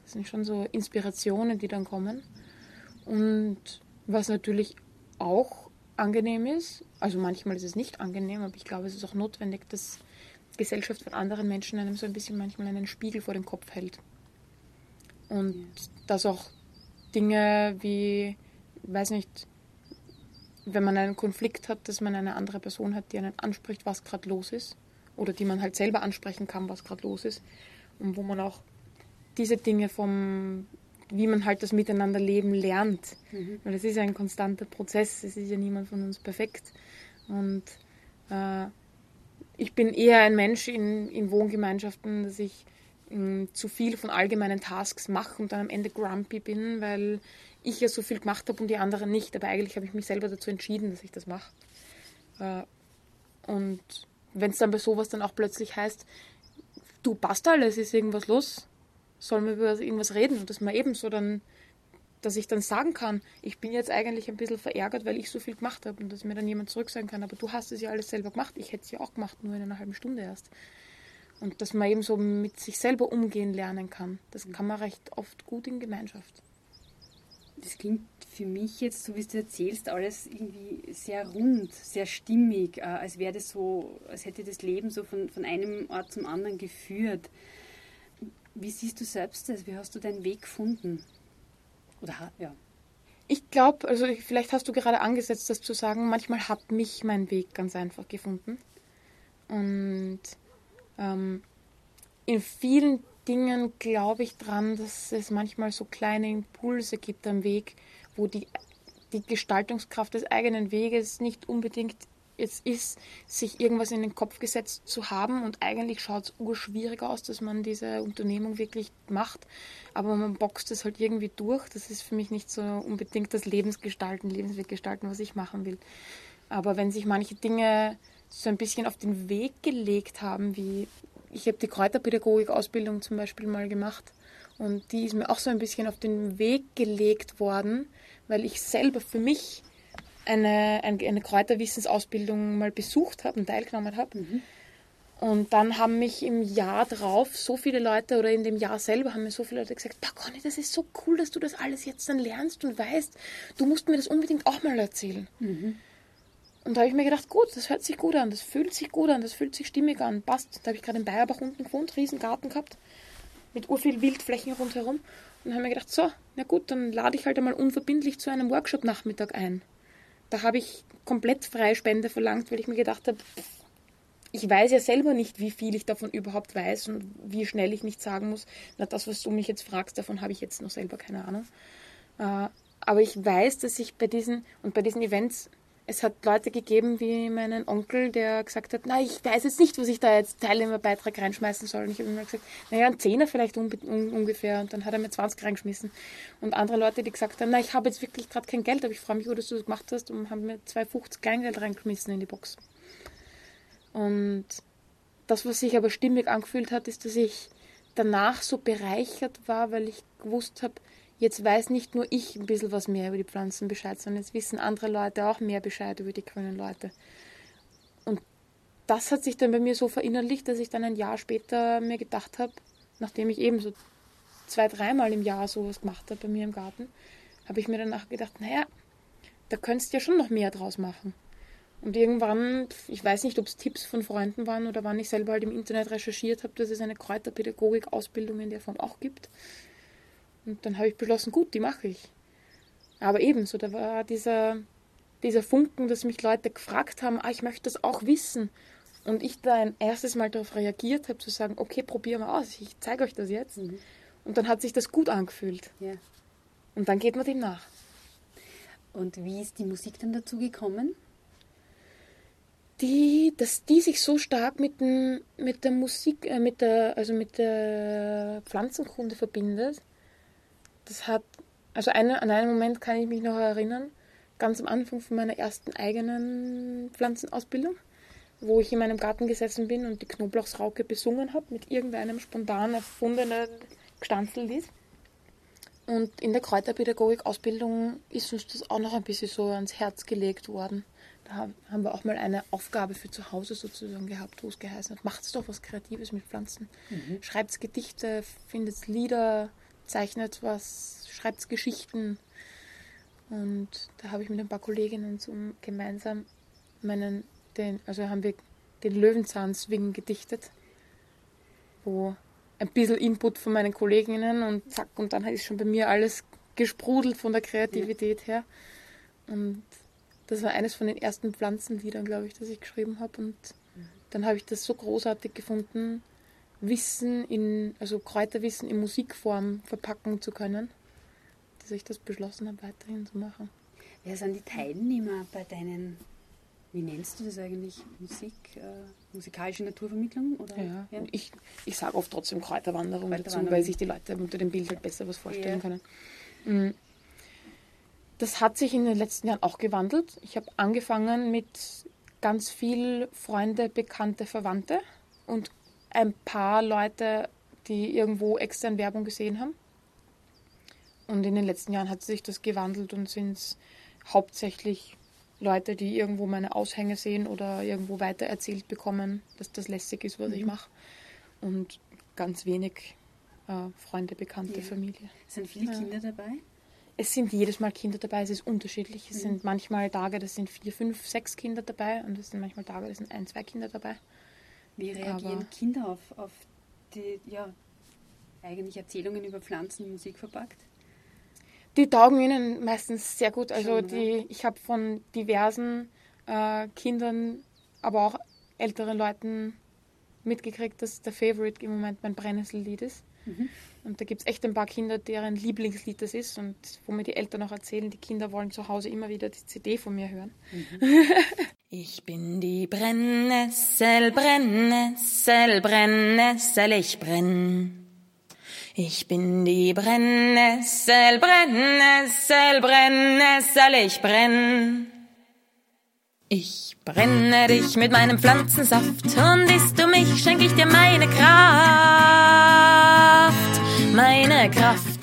Das sind schon so Inspirationen, die dann kommen. Und was natürlich auch angenehm ist, also manchmal ist es nicht angenehm, aber ich glaube, es ist auch notwendig, dass Gesellschaft von anderen Menschen einem so ein bisschen manchmal einen Spiegel vor den Kopf hält. Und ja. dass auch Dinge wie, weiß nicht, wenn man einen Konflikt hat, dass man eine andere Person hat, die einen anspricht, was gerade los ist. Oder die man halt selber ansprechen kann, was gerade los ist. Und wo man auch diese Dinge vom, wie man halt das Miteinanderleben lernt. Mhm. Weil es ist ja ein konstanter Prozess, es ist ja niemand von uns perfekt. Und äh, ich bin eher ein Mensch in, in Wohngemeinschaften, dass ich mh, zu viel von allgemeinen Tasks mache und dann am Ende grumpy bin, weil ich ja so viel gemacht habe und die anderen nicht. Aber eigentlich habe ich mich selber dazu entschieden, dass ich das mache. Äh, und wenn es dann bei sowas dann auch plötzlich heißt, du passt alles, ist irgendwas los, sollen wir über irgendwas reden und dass man ebenso dann, dass ich dann sagen kann, ich bin jetzt eigentlich ein bisschen verärgert, weil ich so viel gemacht habe und dass mir dann jemand zurück sagen kann, aber du hast es ja alles selber gemacht, ich hätte es ja auch gemacht, nur in einer halben Stunde erst. Und dass man eben so mit sich selber umgehen lernen kann. Das kann man recht oft gut in Gemeinschaft das klingt für mich jetzt, so wie du erzählst, alles irgendwie sehr rund, sehr stimmig, äh, als wäre das so, als hätte das Leben so von, von einem Ort zum anderen geführt. Wie siehst du selbst das? Wie hast du deinen Weg gefunden? Oder ja. Ich glaube, also vielleicht hast du gerade angesetzt, das zu sagen, manchmal hat mich mein Weg ganz einfach gefunden. Und ähm, in vielen Dingen glaube ich dran, dass es manchmal so kleine Impulse gibt am Weg, wo die, die Gestaltungskraft des eigenen Weges nicht unbedingt es ist, sich irgendwas in den Kopf gesetzt zu haben und eigentlich schaut es urschwierig aus, dass man diese Unternehmung wirklich macht, aber man boxt es halt irgendwie durch. Das ist für mich nicht so unbedingt das Lebensgestalten, Lebensweggestalten, was ich machen will. Aber wenn sich manche Dinge so ein bisschen auf den Weg gelegt haben, wie ich habe die Kräuterpädagogik-Ausbildung zum Beispiel mal gemacht und die ist mir auch so ein bisschen auf den Weg gelegt worden, weil ich selber für mich eine, eine, eine Kräuterwissensausbildung mal besucht habe und teilgenommen habe. Mhm. Und dann haben mich im Jahr drauf so viele Leute oder in dem Jahr selber haben mir so viele Leute gesagt, Conny, das ist so cool, dass du das alles jetzt dann lernst und weißt, du musst mir das unbedingt auch mal erzählen. Mhm. Und da habe ich mir gedacht, gut, das hört sich gut an, das fühlt sich gut an, das fühlt sich stimmig an, passt. Da habe ich gerade in Bayerbach unten gewohnt, riesen Garten gehabt, mit urviel Wildflächen rundherum. Und habe ich mir gedacht, so, na gut, dann lade ich halt einmal unverbindlich zu einem Workshop-Nachmittag ein. Da habe ich komplett freie Spende verlangt, weil ich mir gedacht habe, ich weiß ja selber nicht, wie viel ich davon überhaupt weiß und wie schnell ich nicht sagen muss, na das, was du mich jetzt fragst, davon habe ich jetzt noch selber keine Ahnung. Äh, aber ich weiß, dass ich bei diesen und bei diesen Events es hat Leute gegeben wie meinen Onkel, der gesagt hat, na, ich weiß jetzt nicht, was ich da jetzt Teilnehmerbeitrag reinschmeißen soll. Und ich habe immer gesagt, naja, ein Zehner vielleicht un ungefähr. Und dann hat er mir 20 reingeschmissen. Und andere Leute, die gesagt haben, na, ich habe jetzt wirklich gerade kein Geld, aber ich freue mich, dass du das gemacht hast und haben mir 2,50 Kleingeld reingeschmissen in die Box. Und das, was sich aber stimmig angefühlt hat, ist, dass ich danach so bereichert war, weil ich gewusst habe, jetzt weiß nicht nur ich ein bisschen was mehr über die Pflanzen Bescheid, sondern jetzt wissen andere Leute auch mehr Bescheid über die grünen Leute. Und das hat sich dann bei mir so verinnerlicht, dass ich dann ein Jahr später mir gedacht habe, nachdem ich eben so zwei, dreimal im Jahr sowas gemacht habe bei mir im Garten, habe ich mir danach gedacht, naja, da könntest du ja schon noch mehr draus machen. Und irgendwann, ich weiß nicht, ob es Tipps von Freunden waren oder wann ich selber halt im Internet recherchiert habe, dass es eine Kräuterpädagogik-Ausbildung in der Form auch gibt. Und dann habe ich beschlossen, gut, die mache ich. Aber ebenso, da war dieser, dieser Funken, dass mich Leute gefragt haben, ah, ich möchte das auch wissen. Und ich da ein erstes Mal darauf reagiert habe, zu sagen, okay, probier mal aus, ich zeige euch das jetzt. Mhm. Und dann hat sich das gut angefühlt. Ja. Und dann geht man dem nach. Und wie ist die Musik dann dazu gekommen? die, dass die sich so stark mit, dem, mit der Musik, äh, mit der, also mit der Pflanzenkunde verbindet. Das hat, also eine, an einen Moment kann ich mich noch erinnern, ganz am Anfang von meiner ersten eigenen Pflanzenausbildung, wo ich in meinem Garten gesessen bin und die Knoblauchsrauke besungen habe mit irgendeinem spontan erfundenen Gestanzellied. Und in der Kräuterpädagogik-Ausbildung ist uns das auch noch ein bisschen so ans Herz gelegt worden. Da haben wir auch mal eine Aufgabe für zu Hause sozusagen gehabt, wo es geheißen hat, macht doch was Kreatives mit Pflanzen. Mhm. Schreibt Gedichte, findet Lieder, zeichnet was, schreibt Geschichten. Und da habe ich mit ein paar Kolleginnen so gemeinsam meinen, den, also haben wir den Löwenzahn-Swing gedichtet, wo ein bisschen Input von meinen Kolleginnen und zack, und dann ist schon bei mir alles gesprudelt von der Kreativität her. Und das war eines von den ersten Pflanzenliedern, glaube ich, das ich geschrieben habe. Und dann habe ich das so großartig gefunden, Wissen in, also Kräuterwissen in Musikform verpacken zu können, dass ich das beschlossen habe, weiterhin zu machen. Wer sind die Teilnehmer bei deinen, wie nennst du das eigentlich, Musik, äh, musikalische Naturvermittlung? Oder? Ja, ja? ich, ich sage oft trotzdem Kräuterwanderung, Kräuterwanderung, dazu, weil sich die Leute unter dem Bild halt besser was vorstellen ja. können. Mhm das hat sich in den letzten Jahren auch gewandelt. Ich habe angefangen mit ganz viel Freunde, Bekannte, Verwandte und ein paar Leute, die irgendwo extern Werbung gesehen haben. Und in den letzten Jahren hat sich das gewandelt und sind es hauptsächlich Leute, die irgendwo meine Aushänge sehen oder irgendwo weiter erzählt bekommen, dass das lässig ist, was mhm. ich mache. Und ganz wenig äh, Freunde, Bekannte, ja. Familie. Sind viele ja. Kinder dabei? es sind jedes Mal Kinder dabei, es ist unterschiedlich. Es mhm. sind manchmal Tage, da sind vier, fünf, sechs Kinder dabei und es sind manchmal Tage, da sind ein, zwei Kinder dabei. Wie reagieren Aber Kinder auf, auf die ja, eigentlich Erzählungen über Pflanzen Musik verpackt? Die taugen ihnen meistens sehr gut. Also Schon, die, ich habe von diversen äh, Kindern, aber auch älteren Leuten mitgekriegt, dass der Favorite im Moment mein Brennnessellied ist. Mhm. Und da gibt es echt ein paar Kinder, deren Lieblingslied das ist und wo mir die Eltern auch erzählen, die Kinder wollen zu Hause immer wieder die CD von mir hören. Mhm. ich bin die Brennnessel, Brennnessel, Brennnessel, ich brenn. Ich bin die Brennnessel, Brennnessel, Brennnessel, ich brenn. Ich brenne dich mit meinem Pflanzensaft und isst du mich, schenk ich dir meine Kraft, meine Kraft.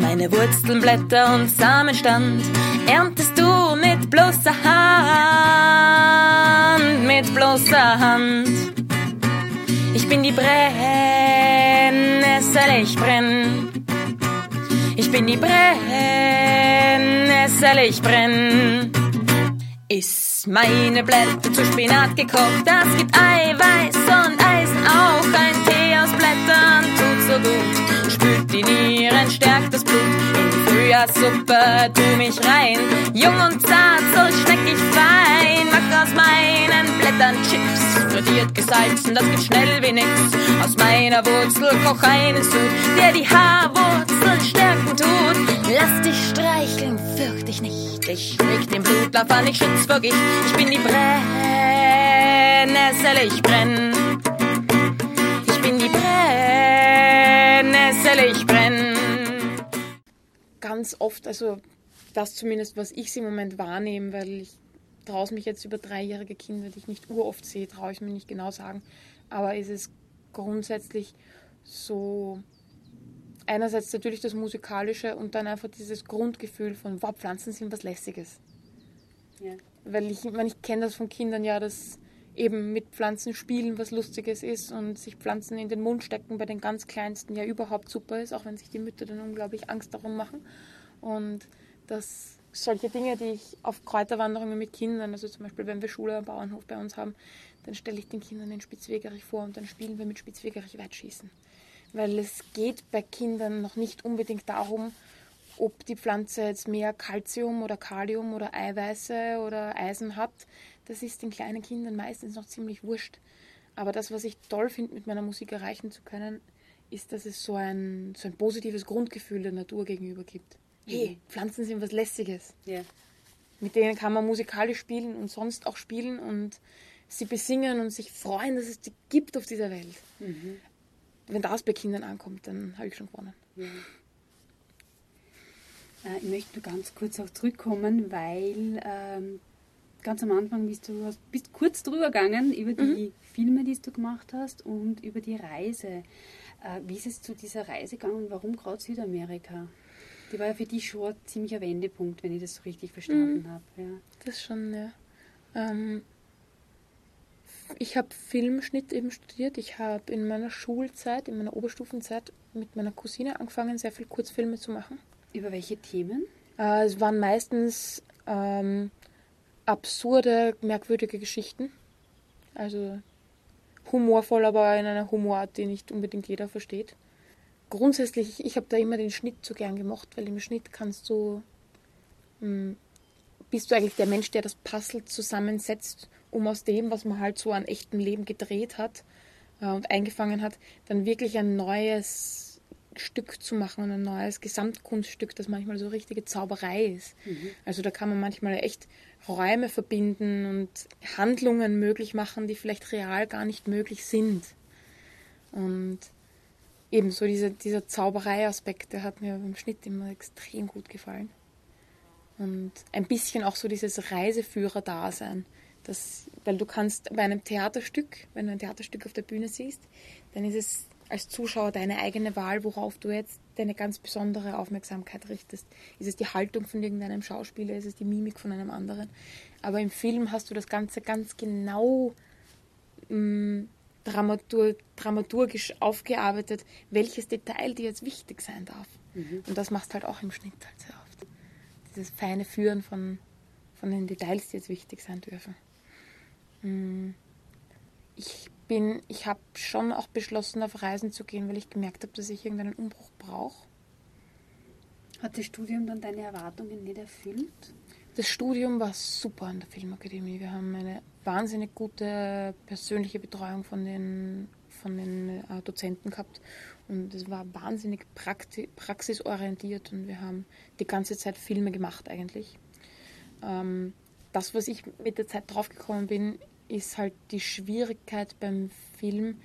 Meine Wurzeln, Blätter und Samenstand erntest du mit bloßer Hand, mit bloßer Hand. Ich bin die Brennnessel, ich brenn. Ich bin die Brennnessel, ich brenn. Ist meine Blätter zu Spinat gekocht, das gibt Eiweiß und Eisen, auch ein Tee aus Blättern tut so gut. Die Nieren, stärkt das Blut, in die Frühjahrssuppe tu mich rein. Jung und zart, so schmeck ich fein, mach aus meinen Blättern Chips, frittiert gesalzen, das geht schnell wie nix. Aus meiner Wurzel koch einen Sud, der die Haarwurzeln stärken tut. Lass dich streicheln, fürcht dich nicht. Ich leg den Blutlauf an, ich schütz vor Gicht. Ich bin die Brennnessel, ich brenn. Brennnessel, ich brenn. Ganz oft, also das zumindest, was ich im Moment wahrnehme, weil ich traue mich jetzt über dreijährige Kinder, die ich nicht uroft sehe, traue ich mir nicht genau sagen. Aber ist es grundsätzlich so einerseits natürlich das Musikalische und dann einfach dieses Grundgefühl von, wow, Pflanzen sind was Lässiges. Ja. Weil ich, ich, meine, ich kenne das von Kindern ja, dass eben mit Pflanzen spielen was Lustiges ist und sich Pflanzen in den Mund stecken bei den ganz Kleinsten ja überhaupt super ist, auch wenn sich die Mütter dann unglaublich Angst darum machen. Und dass solche Dinge, die ich auf Kräuterwanderungen mit Kindern, also zum Beispiel wenn wir Schule am Bauernhof bei uns haben, dann stelle ich den Kindern den Spitzwegerich vor und dann spielen wir mit Spitzwegerich Weitschießen. Weil es geht bei Kindern noch nicht unbedingt darum, ob die Pflanze jetzt mehr Kalzium oder Kalium oder Eiweiße oder Eisen hat. Das ist den kleinen Kindern meistens noch ziemlich wurscht. Aber das, was ich toll finde, mit meiner Musik erreichen zu können, ist, dass es so ein, so ein positives Grundgefühl der Natur gegenüber gibt. Hey, mhm. Pflanzen sind was Lässiges. Yeah. Mit denen kann man musikalisch spielen und sonst auch spielen und sie besingen und sich freuen, dass es die gibt auf dieser Welt. Mhm. Wenn das bei Kindern ankommt, dann habe ich schon gewonnen. Ja. Äh, ich möchte nur ganz kurz auch zurückkommen, weil ähm, ganz am Anfang bist du hast, bist kurz drüber gegangen über die mhm. Filme, die du gemacht hast und über die Reise. Äh, wie ist es zu dieser Reise gegangen und warum gerade Südamerika? Die war ja für dich schon ein ziemlicher Wendepunkt, wenn ich das so richtig verstanden mhm. habe. Ja. Das schon, ja. Ähm, ich habe Filmschnitt eben studiert. Ich habe in meiner Schulzeit, in meiner Oberstufenzeit mit meiner Cousine angefangen, sehr viel Kurzfilme zu machen. Über welche Themen? Äh, es waren meistens ähm, absurde, merkwürdige Geschichten. Also humorvoll, aber in einer Humorart, die nicht unbedingt jeder versteht grundsätzlich, ich habe da immer den Schnitt so gern gemacht, weil im Schnitt kannst du, hm, bist du eigentlich der Mensch, der das Puzzle zusammensetzt, um aus dem, was man halt so an echtem Leben gedreht hat äh, und eingefangen hat, dann wirklich ein neues Stück zu machen und ein neues Gesamtkunststück, das manchmal so richtige Zauberei ist. Mhm. Also da kann man manchmal echt Räume verbinden und Handlungen möglich machen, die vielleicht real gar nicht möglich sind. Und ebenso dieser, dieser Zauberei-Aspekt, der hat mir beim Schnitt immer extrem gut gefallen. Und ein bisschen auch so dieses Reiseführer-Dasein. Das, weil du kannst bei einem Theaterstück, wenn du ein Theaterstück auf der Bühne siehst, dann ist es als Zuschauer deine eigene Wahl, worauf du jetzt deine ganz besondere Aufmerksamkeit richtest. Ist es die Haltung von irgendeinem Schauspieler, ist es die Mimik von einem anderen? Aber im Film hast du das Ganze ganz genau mh, mm, Dramatur dramaturgisch aufgearbeitet, welches Detail dir jetzt wichtig sein darf. Mhm. Und das machst halt auch im Schnitt halt sehr oft. Dieses feine Führen von, von den Details, die jetzt wichtig sein dürfen. Mm. Ich bin, ich habe schon auch beschlossen, auf Reisen zu gehen, weil ich gemerkt habe, dass ich irgendeinen Umbruch brauche. Hat das Studium dann deine Erwartungen nicht erfüllt? Das Studium war super an der Filmakademie. Wir haben eine wahnsinnig gute persönliche Betreuung von den, von den äh, Dozenten gehabt. Und es war wahnsinnig praxi praxisorientiert und wir haben die ganze Zeit Filme gemacht eigentlich. Ähm, das, was ich mit der Zeit draufgekommen bin, ist halt die Schwierigkeit beim Film,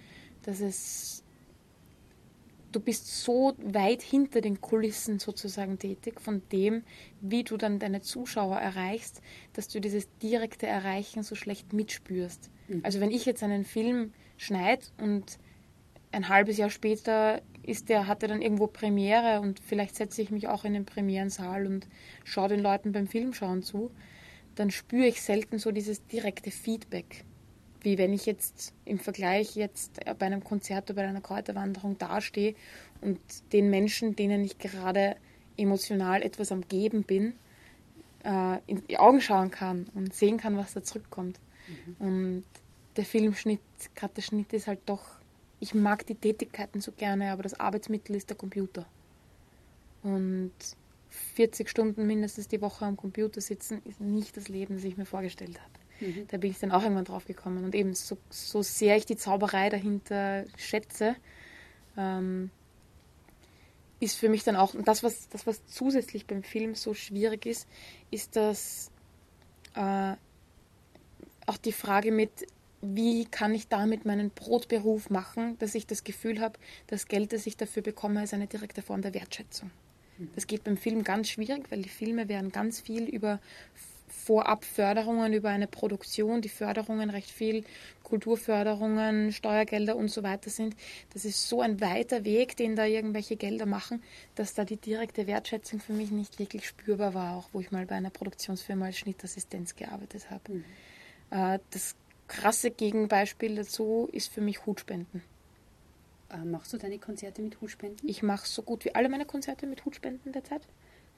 dass es du bist so weit hinter den Kulissen sozusagen tätig von dem, wie du dann deine Zuschauer erreichst, dass du dieses direkte Erreichen so schlecht mitspürst. Mhm. Also wenn ich jetzt einen Film schneide und ein halbes Jahr später ist der, hat er dann irgendwo Premiere und vielleicht setze ich mich auch in den Premierensaal und schaue den Leuten beim Filmschauen zu, dann spüre ich selten so dieses direkte Feedback wie wenn ich jetzt im Vergleich jetzt bei einem Konzert oder bei einer Kräuterwanderung dastehe und den Menschen, denen ich gerade emotional etwas am Geben bin, äh, in die Augen schauen kann und sehen kann, was da zurückkommt. Mhm. Und der Filmschnitt, gerade der Schnitt ist halt doch, ich mag die Tätigkeiten so gerne, aber das Arbeitsmittel ist der Computer. Und 40 Stunden mindestens die Woche am Computer sitzen ist nicht das Leben, das ich mir vorgestellt habe. Mhm. Da bin ich dann auch irgendwann drauf gekommen. Und eben so, so sehr ich die Zauberei dahinter schätze, ähm, ist für mich dann auch, und das was, das, was zusätzlich beim Film so schwierig ist, ist dass äh, auch die Frage mit, wie kann ich damit meinen Brotberuf machen, dass ich das Gefühl habe, das Geld, das ich dafür bekomme, ist eine direkte Form der Wertschätzung. Das geht beim Film ganz schwierig, weil die Filme werden ganz viel über vorab Förderungen über eine Produktion, die Förderungen recht viel Kulturförderungen, Steuergelder und so weiter sind. Das ist so ein weiter Weg, den da irgendwelche Gelder machen, dass da die direkte Wertschätzung für mich nicht wirklich spürbar war, auch wo ich mal bei einer Produktionsfirma als Schnittassistenz gearbeitet habe. Mhm. Äh, das krasse Gegenbeispiel dazu ist für mich Hutspenden. Äh, machst du deine Konzerte mit Hutspenden? Ich mache so gut wie alle meine Konzerte mit Hutspenden derzeit.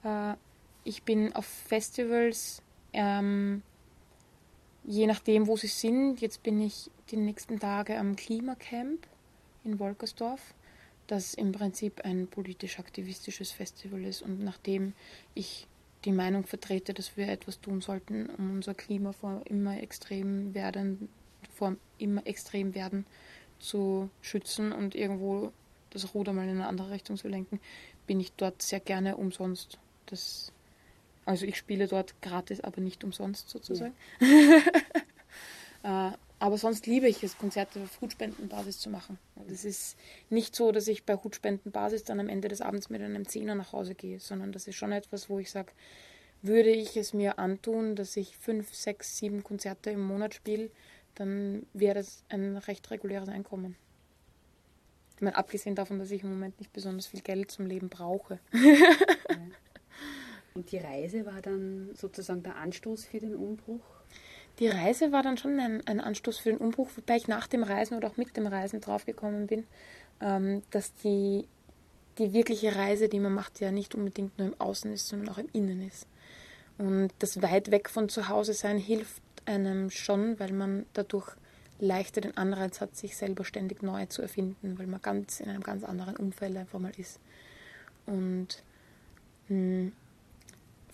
Äh, ich bin auf Festivals ähm, je nachdem, wo sie sind. Jetzt bin ich die nächsten Tage am Klimacamp in Wolkersdorf, das im Prinzip ein politisch-aktivistisches Festival ist. Und nachdem ich die Meinung vertrete, dass wir etwas tun sollten, um unser Klima vor immer extrem werden, vor immer extrem werden zu schützen und irgendwo das Ruder mal in eine andere Richtung zu lenken, bin ich dort sehr gerne umsonst. Das also ich spiele dort gratis, aber nicht umsonst sozusagen. Ja. äh, aber sonst liebe ich es, Konzerte auf Hutspendenbasis zu machen. Und es ist nicht so, dass ich bei Hutspendenbasis dann am Ende des Abends mit einem Zehner nach Hause gehe, sondern das ist schon etwas, wo ich sage, würde ich es mir antun, dass ich fünf, sechs, sieben Konzerte im Monat spiele, dann wäre das ein recht reguläres Einkommen. Ich meine, abgesehen davon, dass ich im Moment nicht besonders viel Geld zum Leben brauche. Und die Reise war dann sozusagen der Anstoß für den Umbruch? Die Reise war dann schon ein, ein Anstoß für den Umbruch, wobei ich nach dem Reisen oder auch mit dem Reisen draufgekommen bin, ähm, dass die, die wirkliche Reise, die man macht, ja nicht unbedingt nur im Außen ist, sondern auch im Innen ist. Und das weit weg von zu Hause sein hilft einem schon, weil man dadurch leichter den Anreiz hat, sich selber ständig neu zu erfinden, weil man ganz in einem ganz anderen Umfeld einfach mal ist. Und mh, hm,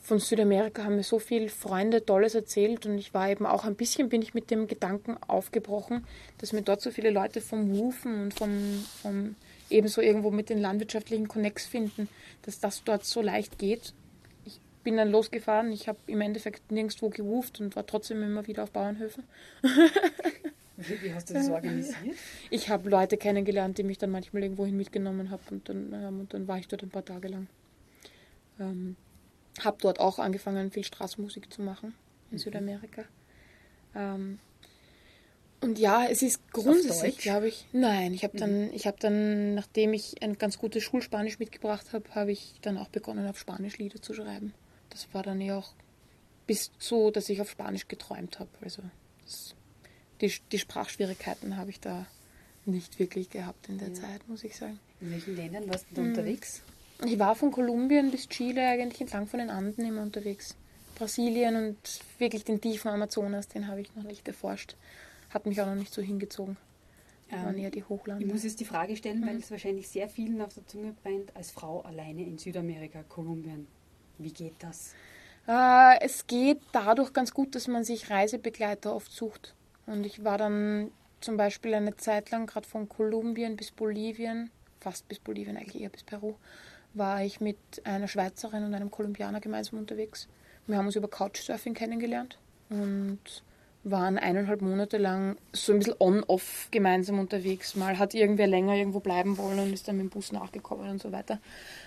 von Südamerika haben mir so viele Freunde Tolles erzählt und ich war eben auch ein bisschen, bin ich mit dem Gedanken aufgebrochen, dass mir dort so viele Leute vom Rufen und vom, vom ebenso irgendwo mit den landwirtschaftlichen Connects finden, dass das dort so leicht geht. Ich bin dann losgefahren, ich habe im Endeffekt nirgendwo gewuft und war trotzdem immer wieder auf Bauernhöfen. Wie hast du das organisiert? Ich habe Leute kennengelernt, die mich dann manchmal irgendwo hin mitgenommen haben und dann, ähm, und dann war ich dort ein paar Tage lang. Ähm, habe dort auch angefangen, viel Straßenmusik zu machen in mhm. Südamerika. Ähm, und ja, es ist grundsätzlich, glaube ich. Nein, ich habe mhm. dann, ich habe dann, nachdem ich ein ganz gutes Schulspanisch mitgebracht habe, habe ich dann auch begonnen, auf Spanisch Lieder zu schreiben. Das war dann ja auch bis so, dass ich auf Spanisch geträumt habe. Also das, die, die Sprachschwierigkeiten habe ich da nicht wirklich gehabt in der ja. Zeit, muss ich sagen. In welchen Ländern warst du mhm. unterwegs? Ich war von Kolumbien bis Chile eigentlich entlang von den Anden immer unterwegs. Brasilien und wirklich den tiefen Amazonas, den habe ich noch nicht erforscht. Hat mich auch noch nicht so hingezogen. Das waren ähm, eher die Hochlande. Ich muss jetzt die Frage stellen, mhm. weil es wahrscheinlich sehr vielen auf der Zunge brennt, als Frau alleine in Südamerika, Kolumbien. Wie geht das? Äh, es geht dadurch ganz gut, dass man sich Reisebegleiter oft sucht. Und ich war dann zum Beispiel eine Zeit lang gerade von Kolumbien bis Bolivien, fast bis Bolivien, eigentlich eher bis Peru, war ich mit einer Schweizerin und einem Kolumbianer gemeinsam unterwegs. Wir haben uns über Couchsurfing kennengelernt und waren eineinhalb Monate lang so ein bisschen on-off gemeinsam unterwegs. Mal hat irgendwer länger irgendwo bleiben wollen und ist dann mit dem Bus nachgekommen und so weiter.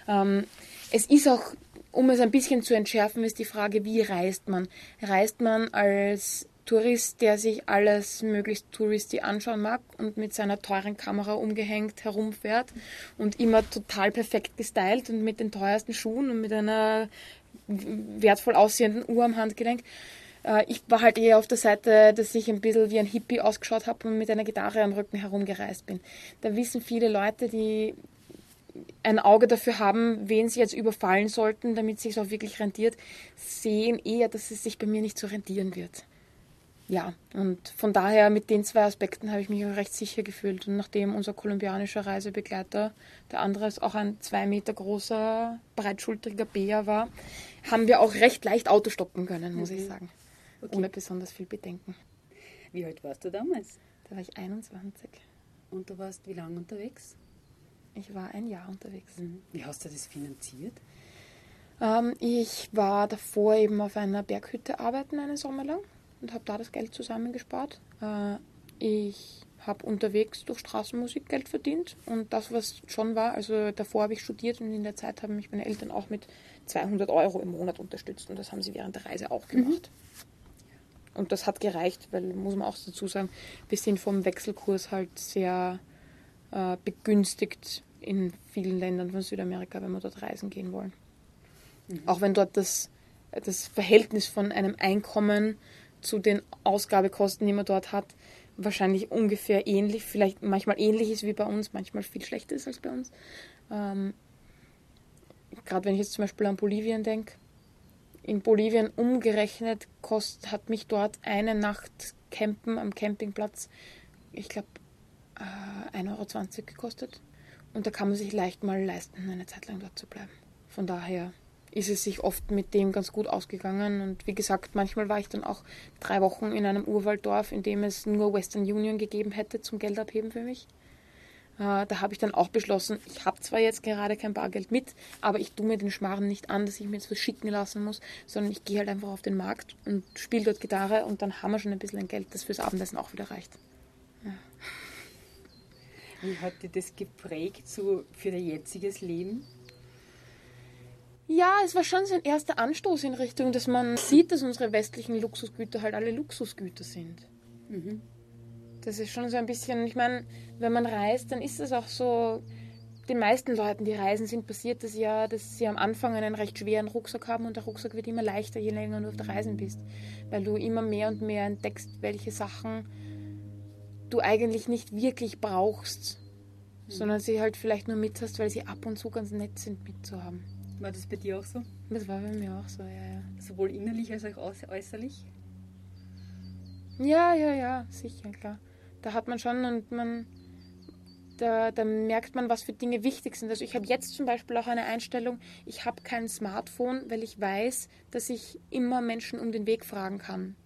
Ähm, es ist auch, um es ein bisschen zu entschärfen, ist die Frage, wie reist man? Reist man als Tourist, der sich alles möglichst touristy anschauen mag und mit seiner teuren Kamera umgehängt herumfährt und immer total perfekt gestylt und mit den teuersten Schuhen und mit einer wertvoll aussehenden Uhr am Handgelenk. Äh, ich war halt eher auf der Seite, dass ich ein bisschen wie ein Hippie ausgeschaut habe und mit einer Gitarre am Rücken herumgereist bin. Da wissen viele Leute, die ein Auge dafür haben, wen sie jetzt überfallen sollten, damit es sich auch wirklich rentiert, sehen eher, dass es sich bei mir nicht so rentieren wird ja, und von daher mit den zwei Aspekten habe ich mich auch recht sicher gefühlt. Und nachdem unser kolumbianischer Reisebegleiter, der andere ist auch ein zwei Meter großer, breitschultriger Bär war, haben wir auch recht leicht Auto stoppen können, muss mhm. ich sagen. Okay. Ohne besonders viel Bedenken. Wie alt warst du damals? Da war ich 21. Und du warst wie lange unterwegs? Ich war ein Jahr unterwegs. Mhm. Wie hast du das finanziert? Ähm, ich war davor eben auf einer Berghütte arbeiten einen Sommer lang und habe da das Geld zusammengespart. Äh, ich habe unterwegs durch Straßenmusik Geld verdient und das, was schon war, also davor habe ich studiert und in der Zeit haben mich meine Eltern auch mit 200 Euro im Monat unterstützt und das haben sie während der Reise auch gemacht. und das hat gereicht, weil, muss man auch dazu sagen, wir sind vom Wechselkurs halt sehr äh, begünstigt in vielen Ländern von Südamerika, wenn wir dort reisen gehen wollen. Mhm. Auch wenn dort das, das Verhältnis von einem Einkommen zu den Ausgabekosten, die man dort hat, wahrscheinlich ungefähr ähnlich, vielleicht manchmal ähnlich ist wie bei uns, manchmal viel schlechter ist als bei uns. Ähm, Gerade wenn ich jetzt zum Beispiel an Bolivien denke, in Bolivien umgerechnet kost, hat mich dort eine Nacht Campen am Campingplatz, ich glaube, äh, 1,20 Euro gekostet. Und da kann man sich leicht mal leisten, eine Zeit lang dort zu bleiben. Von daher ist es sich oft mit dem ganz gut ausgegangen. Und wie gesagt, manchmal war ich dann auch drei Wochen in einem Urwalddorf, in dem es nur Western Union gegeben hätte zum Geld abheben für mich. Äh, da habe ich dann auch beschlossen, ich habe zwar jetzt gerade kein Bargeld mit, aber ich tue mir den Schmarrn nicht an, dass ich mir jetzt was schicken lassen muss, sondern ich gehe halt einfach auf den Markt und spiele dort Gitarre und dann haben wir schon ein bisschen Geld, das fürs Abendessen auch wieder reicht. Wie hat dir das geprägt so für dein jetziges Leben? Ja, es war schon so ein erster Anstoß in Richtung, dass man sieht, dass unsere westlichen Luxusgüter halt alle Luxusgüter sind. Mhm. Das ist schon so ein bisschen, ich meine, wenn man reist, dann ist es auch so, den meisten Leuten, die reisen, sind passiert das ja, dass sie am Anfang einen recht schweren Rucksack haben und der Rucksack wird immer leichter, je länger du auf der Reisen bist. Weil du immer mehr und mehr entdeckst, welche Sachen du eigentlich nicht wirklich brauchst, mhm. sondern sie halt vielleicht nur mit hast, weil sie ab und zu ganz nett sind mitzuhaben. War das bei dir auch so? Das war bei mir auch so, ja, ja. Sowohl innerlich als auch äußerlich? Ja, ja, ja, sicher, klar. Da hat man schon und man, da, da merkt man, was für Dinge wichtig sind. Also ich habe jetzt zum Beispiel auch eine Einstellung, ich habe kein Smartphone, weil ich weiß, dass ich immer Menschen um den Weg fragen kann.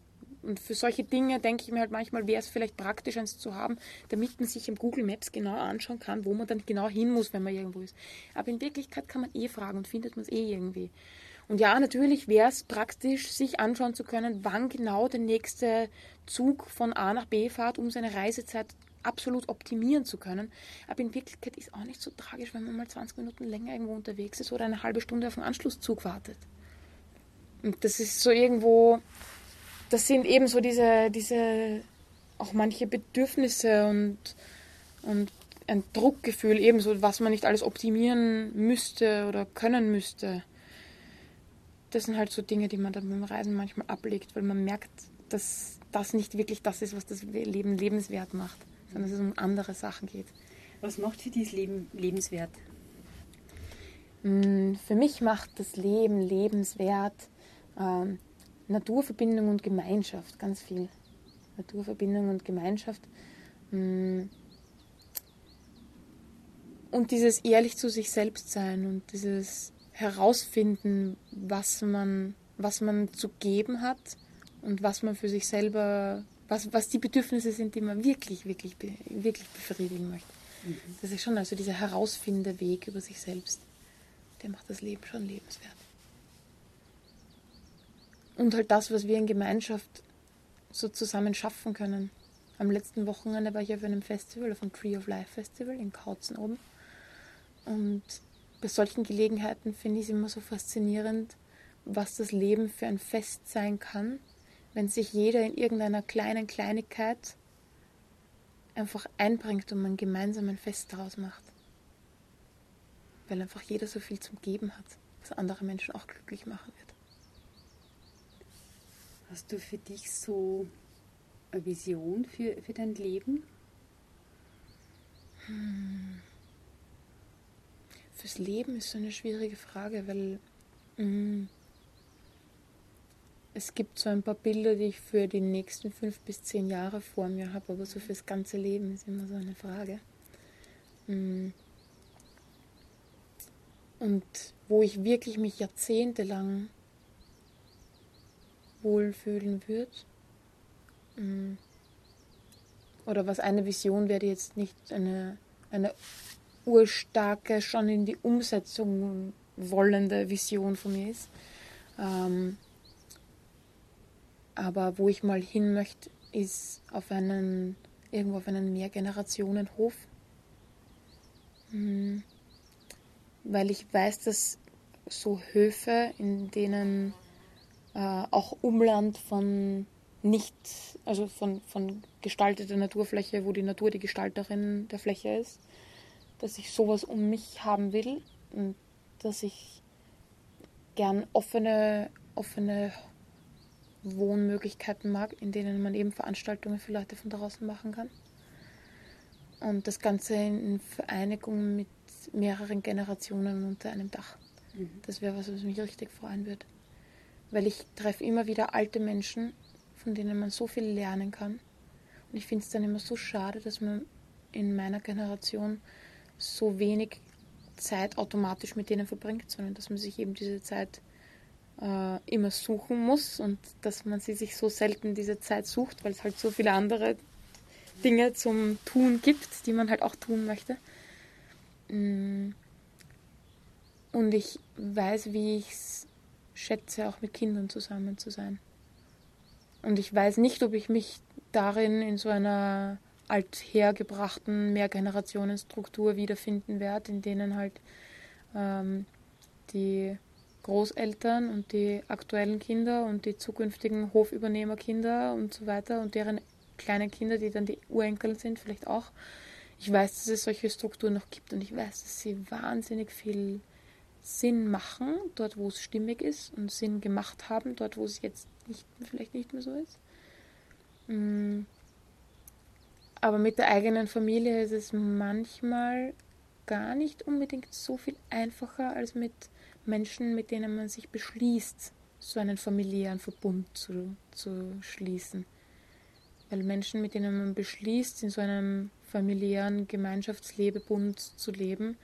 Und für solche Dinge denke ich mir halt manchmal, wäre es vielleicht praktisch, eins zu haben, damit man sich im Google Maps genau anschauen kann, wo man dann genau hin muss, wenn man irgendwo ist. Aber in Wirklichkeit kann man eh fragen und findet man es eh irgendwie. Und ja, natürlich wäre es praktisch, sich anschauen zu können, wann genau der nächste Zug von A nach B fährt, um seine Reisezeit absolut optimieren zu können. Aber in Wirklichkeit ist auch nicht so tragisch, wenn man mal 20 Minuten länger irgendwo unterwegs ist oder eine halbe Stunde auf einen Anschlusszug wartet. Und das ist so irgendwo, das sind eben so diese, diese auch manche Bedürfnisse und, und ein Druckgefühl, ebenso, was man nicht alles optimieren müsste oder können müsste. Das sind halt so Dinge, die man dann beim Reisen manchmal ablegt, weil man merkt, dass das nicht wirklich das ist, was das Leben lebenswert macht, sondern dass es um andere Sachen geht. Was macht für dieses Leben lebenswert? Mm, für mich macht das Leben lebenswert, ähm, Naturverbindung und Gemeinschaft, ganz viel. Naturverbindung und Gemeinschaft. Mm. Und dieses ehrlich zu sich selbst sein und dieses herausfinden, was man, was man zu geben hat und was man für sich selber, was, was die Bedürfnisse sind, die man wirklich, wirklich, wirklich befriedigen möchte. Mhm. Das ist schon also dieser Herausfinderweg über sich selbst, der macht das Leben schon lebenswert. Und halt das, was wir in Gemeinschaft so zusammen schaffen können. Am letzten Wochenende war ich auf einem Festival, auf dem Tree of Life Festival in Kautzen oben. Und bei solchen Gelegenheiten finde ich es immer so faszinierend, was das Leben für ein Fest sein kann, wenn sich jeder in irgendeiner kleinen Kleinigkeit einfach einbringt und man gemeinsam ein Fest daraus macht. Weil einfach jeder so viel zum Geben hat, was andere Menschen auch glücklich machen wird. Hast du für dich so eine Vision für, für dein Leben? Hm. Fürs Leben ist so eine schwierige Frage, weil mh, hm, es gibt so ein paar Bilder, die ich für die nächsten fünf bis zehn Jahre vor mir habe, aber so fürs ganze Leben ist immer so eine Frage. Mh. Hm. Und wo ich wirklich mich jahrzehntelang wohlfühlen wird. Mm. Oder was eine Vision wäre, die jetzt nicht eine, eine urstarke, schon in die Umsetzung wollende Vision von mir ist. Ähm, aber wo ich mal hin möchte, ist auf einen, irgendwo auf einen Mehrgenerationenhof. Mhm. Weil ich weiß, dass so Höfe, in denen äh, auch Umland von nicht, also von, von gestalteter Naturfläche, wo die Natur die Gestalterin der Fläche ist, dass ich sowas um mich haben will und dass ich gern offene, offene Wohnmöglichkeiten mag, in denen man eben Veranstaltungen für Leute von draußen machen kann. Und das Ganze in Vereinigung mit mehreren Generationen unter einem Dach. Mhm. Das wäre was, was mich richtig freuen würde. Weil ich treffe immer wieder alte Menschen, von denen man so viel lernen kann. Und ich finde es dann immer so schade, dass man in meiner Generation so wenig Zeit automatisch mit denen verbringt, sondern dass man sich eben diese Zeit äh, immer suchen muss und dass man sie sich so selten diese Zeit sucht, weil es halt so viele andere Dinge zum Tun gibt, die man halt auch tun möchte. Mm. Und ich weiß, wie ich es schätze, auch mit Kindern zusammen zu sein. Und ich weiß nicht, ob ich mich darin in so einer althergebrachten Mehrgenerationenstruktur wiederfinden werde, in denen halt ähm, die Großeltern und die aktuellen Kinder und die zukünftigen Hofübernehmerkinder und so weiter und deren kleinen Kinder, die dann die Urenkel sind, vielleicht auch. Ich weiß, dass es solche Strukturen noch gibt und ich weiß, dass sie wahnsinnig viel Sinn machen, dort wo es stimmig ist und Sinn gemacht haben, dort wo es jetzt nicht, vielleicht nicht mehr so ist. Mm. Aber mit der eigenen Familie ist es manchmal gar nicht unbedingt so viel einfacher als mit Menschen, mit denen man sich beschließt, so einen familiären Verbund zu, zu schließen. Weil Menschen, mit denen man beschließt, in so einem familiären Gemeinschaftslebebund zu leben,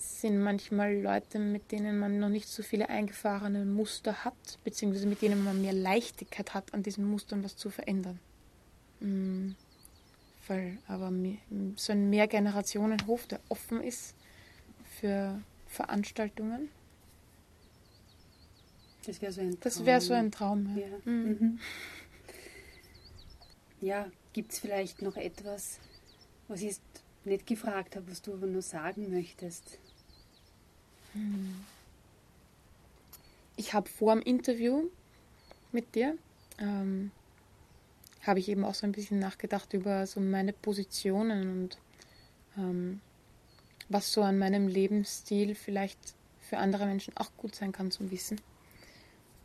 sind manchmal Leute, mit denen man noch nicht so viele eingefahrene Muster hat, beziehungsweise mit denen man mehr Leichtigkeit hat, an diesen Mustern was zu verändern. Mhm. Weil aber so ein Mehrgenerationenhof, der offen ist für Veranstaltungen, das wäre so ein Traum. Das wäre so ein Traum. Ja, ja. Mhm. mhm. ja gibt es vielleicht noch etwas, was ich nicht gefragt habe, was du aber nur sagen möchtest? Ich habe vor dem Interview mit dir, ähm, habe ich eben auch so ein bisschen nachgedacht über so meine Positionen und ähm, was so an meinem Lebensstil vielleicht für andere Menschen auch gut sein kann zum Wissen.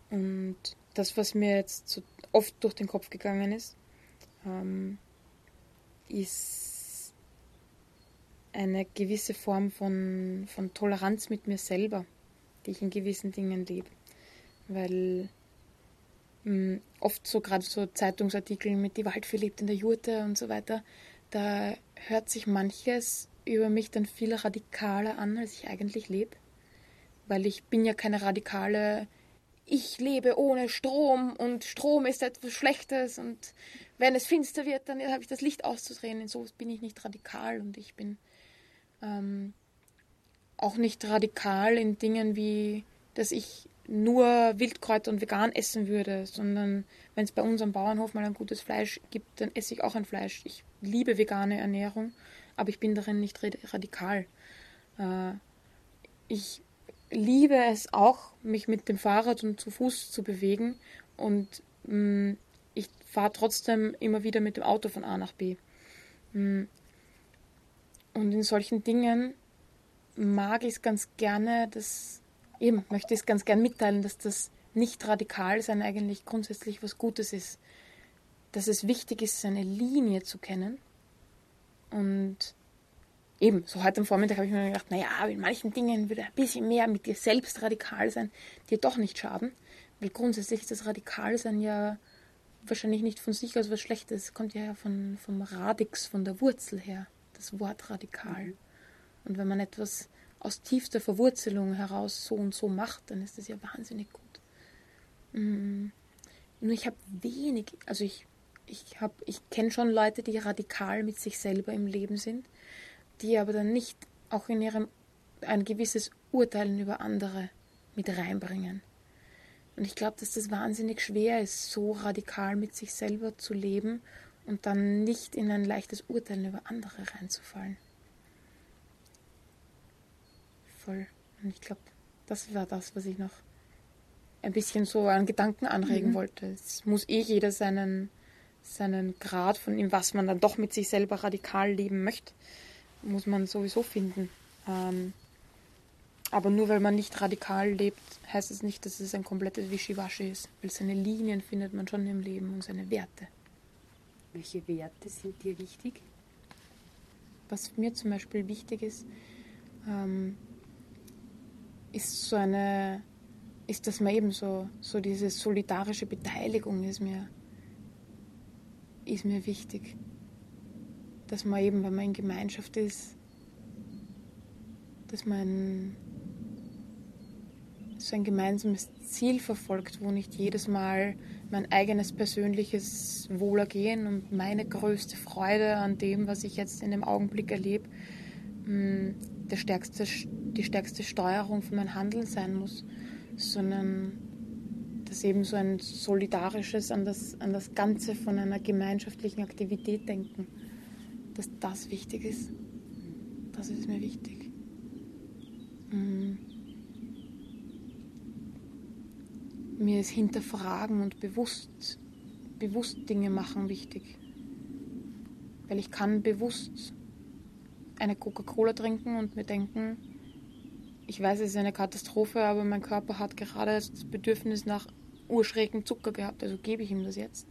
Und das, was mir jetzt so oft durch den Kopf gegangen ist, ähm, ist eine gewisse Form von, von Toleranz mit mir selber, die ich in gewissen Dingen lebe. Weil mh, hm, oft so gerade so Zeitungsartikel mit die Waldfee lebt in der Jurte und so weiter, da hört sich manches über mich dann viel radikaler an, als ich eigentlich lebe. Weil ich bin ja keine radikale, ich lebe ohne Strom und Strom ist etwas Schlechtes und wenn es finster wird, dann habe ich das Licht auszudrehen. In so bin ich nicht radikal und ich bin ähm, auch nicht radikal in Dingen wie, dass ich nur Wildkräuter und vegan essen würde, sondern wenn es bei uns am Bauernhof mal ein gutes Fleisch gibt, dann esse ich auch ein Fleisch. Ich liebe vegane Ernährung, aber ich bin darin nicht radikal. Äh, ich liebe es auch, mich mit dem Fahrrad und zu Fuß zu bewegen und mh, mm, ich fahre trotzdem immer wieder mit dem Auto von A nach B. Mh, mm, und in solchen Dingen mag ich es ganz gerne, dass eben möchte ich es ganz gern mitteilen, dass das nicht radikal sein eigentlich grundsätzlich was Gutes ist. Dass es wichtig ist, seine Linie zu kennen. Und eben, so heute am Vormittag habe ich mir gedacht, naja, in manchen Dingen würde ein bisschen mehr mit dir selbst radikal sein, dir doch nicht schaden. Weil grundsätzlich ist das Radikalsein ja wahrscheinlich nicht von sich aus was Schlechtes. Es kommt ja von, vom Radix, von der Wurzel her das Wort radikal. Und wenn man etwas aus tiefster Verwurzelung heraus so und so macht, dann ist das ja wahnsinnig gut. Mhm. Nur ich habe wenig, also ich, ich, ich kenne schon Leute, die radikal mit sich selber im Leben sind, die aber dann nicht auch in ihrem ein gewisses Urteilen über andere mit reinbringen. Und ich glaube, dass das wahnsinnig schwer ist, so radikal mit sich selber zu leben und dann nicht in ein leichtes Urteilen über andere reinzufallen. Voll. Und ich glaube, das war das, was ich noch ein bisschen so einen Gedanken anregen mhm. wollte. Es muss eh jeder seinen, seinen Grad von ihm, was man dann doch mit sich selber radikal leben möchte, muss man sowieso finden. Ähm, aber nur weil man nicht radikal lebt, heißt es nicht, dass es ein komplettes Wischiwaschi ist. Weil seine Linien findet man schon im Leben und seine Werte. Welche Werte sind dir wichtig? Was mir zum Beispiel wichtig ist, ähm, ist so eine, ist, dass man eben so, so diese solidarische Beteiligung ist mir, ist mir wichtig. Dass man eben, wenn man in Gemeinschaft ist, dass man so ein gemeinsames Ziel verfolgt, wo nicht jedes Mal mein eigenes persönliches Wohlergehen und meine größte Freude an dem, was ich jetzt in dem Augenblick erlebe, mm, der stärkste, die stärkste Steuerung von meinem Handeln sein muss, sondern dass eben so ein solidarisches an das, an das Ganze von einer gemeinschaftlichen Aktivität denken, dass das wichtig ist. Das ist mir wichtig. Mhm. Mir ist Hinterfragen und bewusst, bewusst Dinge machen wichtig. Weil ich kann bewusst eine Coca-Cola trinken und mir denken, ich weiß, es ist eine Katastrophe, aber mein Körper hat gerade das Bedürfnis nach urschrägem Zucker gehabt, also gebe ich ihm das jetzt.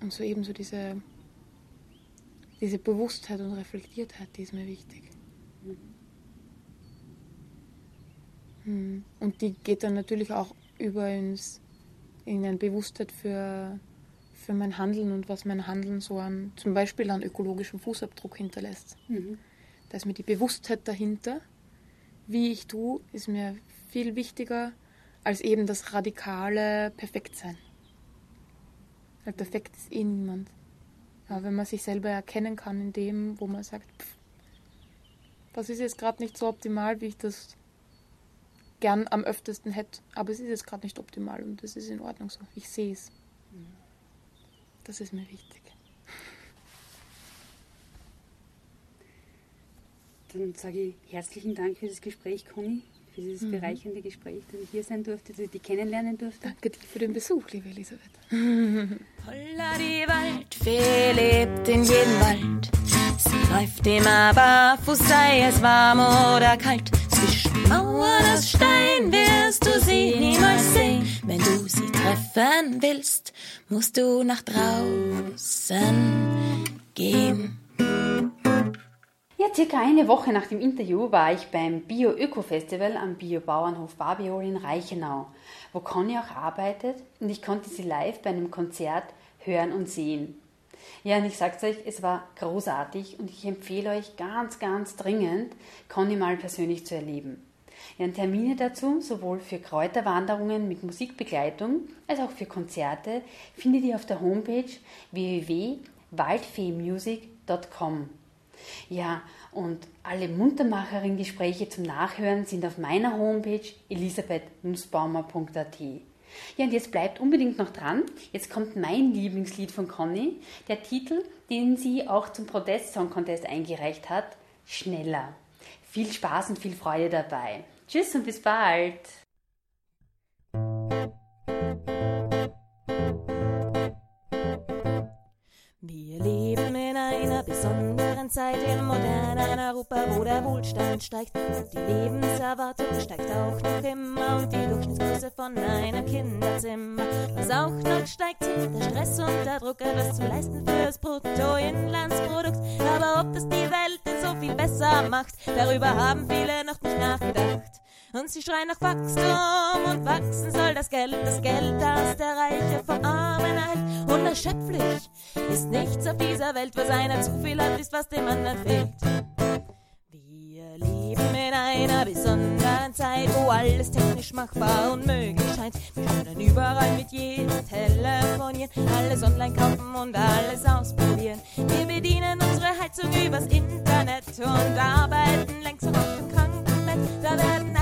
Und so ebenso diese, diese Bewusstheit und Reflektiertheit, die ist mir wichtig. Hm. Und die geht dann natürlich auch über ins, in eine Bewusstheit für, für mein Handeln und was mein Handeln so an, zum Beispiel an ökologischem Fußabdruck hinterlässt. Mhm. Da ist mir die Bewusstheit dahinter, wie ich tue, ist mir viel wichtiger als eben das radikale Perfektsein. Weil perfekt ist eh niemand. Aber wenn man sich selber erkennen kann in dem, wo man sagt, pff, das ist jetzt gerade nicht so optimal, wie ich das gern am öftesten hätte. Aber es ist jetzt gerade nicht optimal und das ist in Ordnung so. Ich sehe es. Das ist mir wichtig. Dann sage ich herzlichen Dank für das Gespräch, Conny, für dieses mhm. bereichernde Gespräch, dass ich hier sein durfte, dass ich dich kennenlernen durfte. Danke dir für den Besuch, liebe Elisabeth. Holla die Waldfee lebt in jedem Wald. Sie läuft immer barfuß, sei es warm oder kalt. Mauern aus Stein wirst du sie niemals sehen. Wenn du sie treffen willst, musst du nach draußen gehen. Ja, circa eine Woche nach dem Interview war ich beim Bio-Öko-Festival am Bio-Bauernhof Barbiol in Reichenau, wo Conny auch arbeitet und ich konnte sie live bei einem Konzert hören und sehen. Ja, und ich sag's euch, es war großartig und ich empfehle euch ganz, ganz dringend, Conny mal persönlich zu erleben. Ja, Termine dazu, sowohl für Kräuterwanderungen mit Musikbegleitung als auch für Konzerte, findet ihr auf der Homepage www.waldfeemusic.com. Ja, und alle Muntermacherin-Gespräche zum Nachhören sind auf meiner Homepage elisabethnussbaumer.at. Ja, und jetzt bleibt unbedingt noch dran. Jetzt kommt mein Lieblingslied von Conny, der Titel, den sie auch zum Protest Song Contest eingereicht hat, Schneller. Viel Spaß und viel Freude dabei. Tschüss und bis bald. Wir leben in einer besonderen Zeit im modernen Europa, wo der Wohlstand steigt und die Lebenserwartung steigt auch noch immer und die Durchschnittsgröße von einem Kinderzimmer. Was auch noch steigt, sind der Stress und der Druck, etwas zu leisten fürs Bruttoinlandsprodukt. Aber ob das die Welt viel besser macht, darüber haben viele noch nicht nachgedacht. Und sie schreien nach Wachstum und wachsen soll das Geld, das Geld, das der Reiche vom Armen erhält. Unerschöpflich ist nichts auf dieser Welt, was einer zu viel hat, ist was dem anderen fehlt. Wir leben in einer besonderen Zeit, wo alles technisch machbar und möglich scheint. Wir können überall mit jedem telefonieren, alles online kaufen und alles ausprobieren. Wir bedienen unsere Heizung übers Internet und arbeiten längst auf dem Krankenbett. Da werden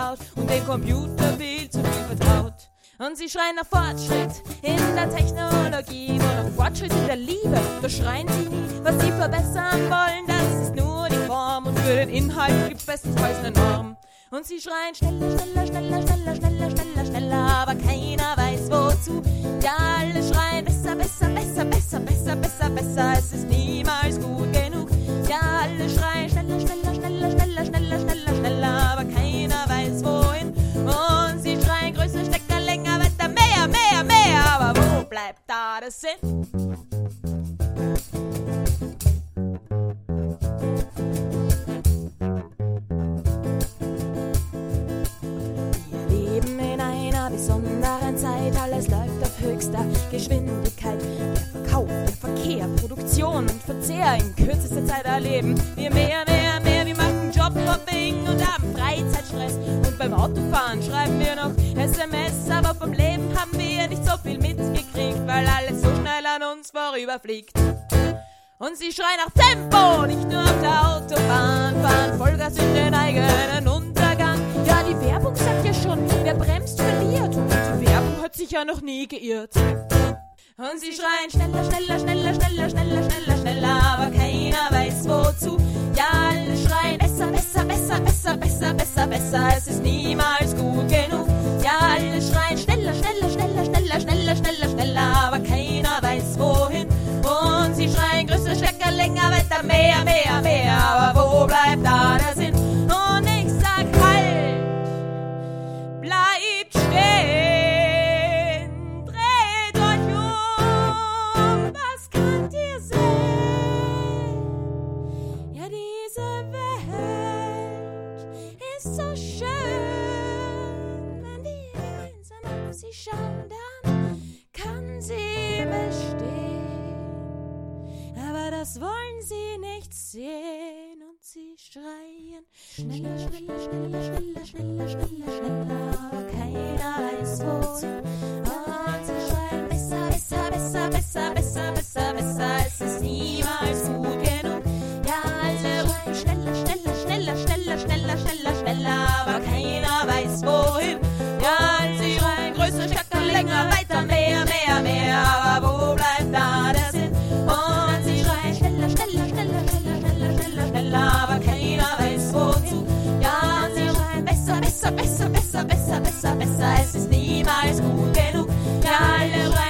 gebaut und den Computer viel zu viel vertraut. Und sie schreien nach Fortschritt in der Technologie, nur noch Fortschritt in der Liebe. Da schreien sie nie, was sie verbessern wollen. Das ist nur die Form und für den Inhalt gibt's bestenfalls eine Norm. Und sie schreien schneller, schneller, schneller, schneller, schneller, schneller, schneller, aber keiner weiß wozu. Ja, alle schreien besser, besser, besser, besser, besser, besser, besser, es ist niemals gut genug. Ja, alle schreien schneller, schneller, schneller, schneller, schneller, schneller, bleibt da der Sinn? Wir leben in einer besonderen Zeit, alles läuft auf höchster Geschwindigkeit. Der Verkauf, der Verkehr, Produktion und Verzehr in kürzester Zeit erleben. Wir mehr, mehr, mehr, wir machen Jobhopping und haben Freizeitstress. Und beim Autofahren schreiben wir noch SMS, aber vom uns vorüberfliegt. Und sie schreien nach Tempo, nicht nur auf der Autobahn, fahren Vollgas in den eigenen Untergang. Ja, die Werbung sagt ja schon, wer bremst, verliert. Und die Werbung hat sich ja noch nie geirrt. Und sie schreien schneller, schneller, schneller, schneller, schneller, schneller, schneller, aber keiner weiß wozu. Ja, alle schreien besser, besser, besser, besser, besser, besser, besser, es ist niemals gut genug. Ja, alle schreien schneller, schneller, schneller, schneller, schneller, schneller, schneller, aber keiner weiß wohin. Länger, weiter, mehr, mehr, mehr, aber wo bleibt das wollen sie nicht sehen und sie schreien schneller, schneller, schneller, schneller, schneller, schneller, schneller, aber keiner weiß wohin. Und sie schreien besser, besser, besser, besser, besser, besser, besser, es ist niemals gut besser, besser, besser, besser, besser, besser. Es ist niemals gut genug. Wir alle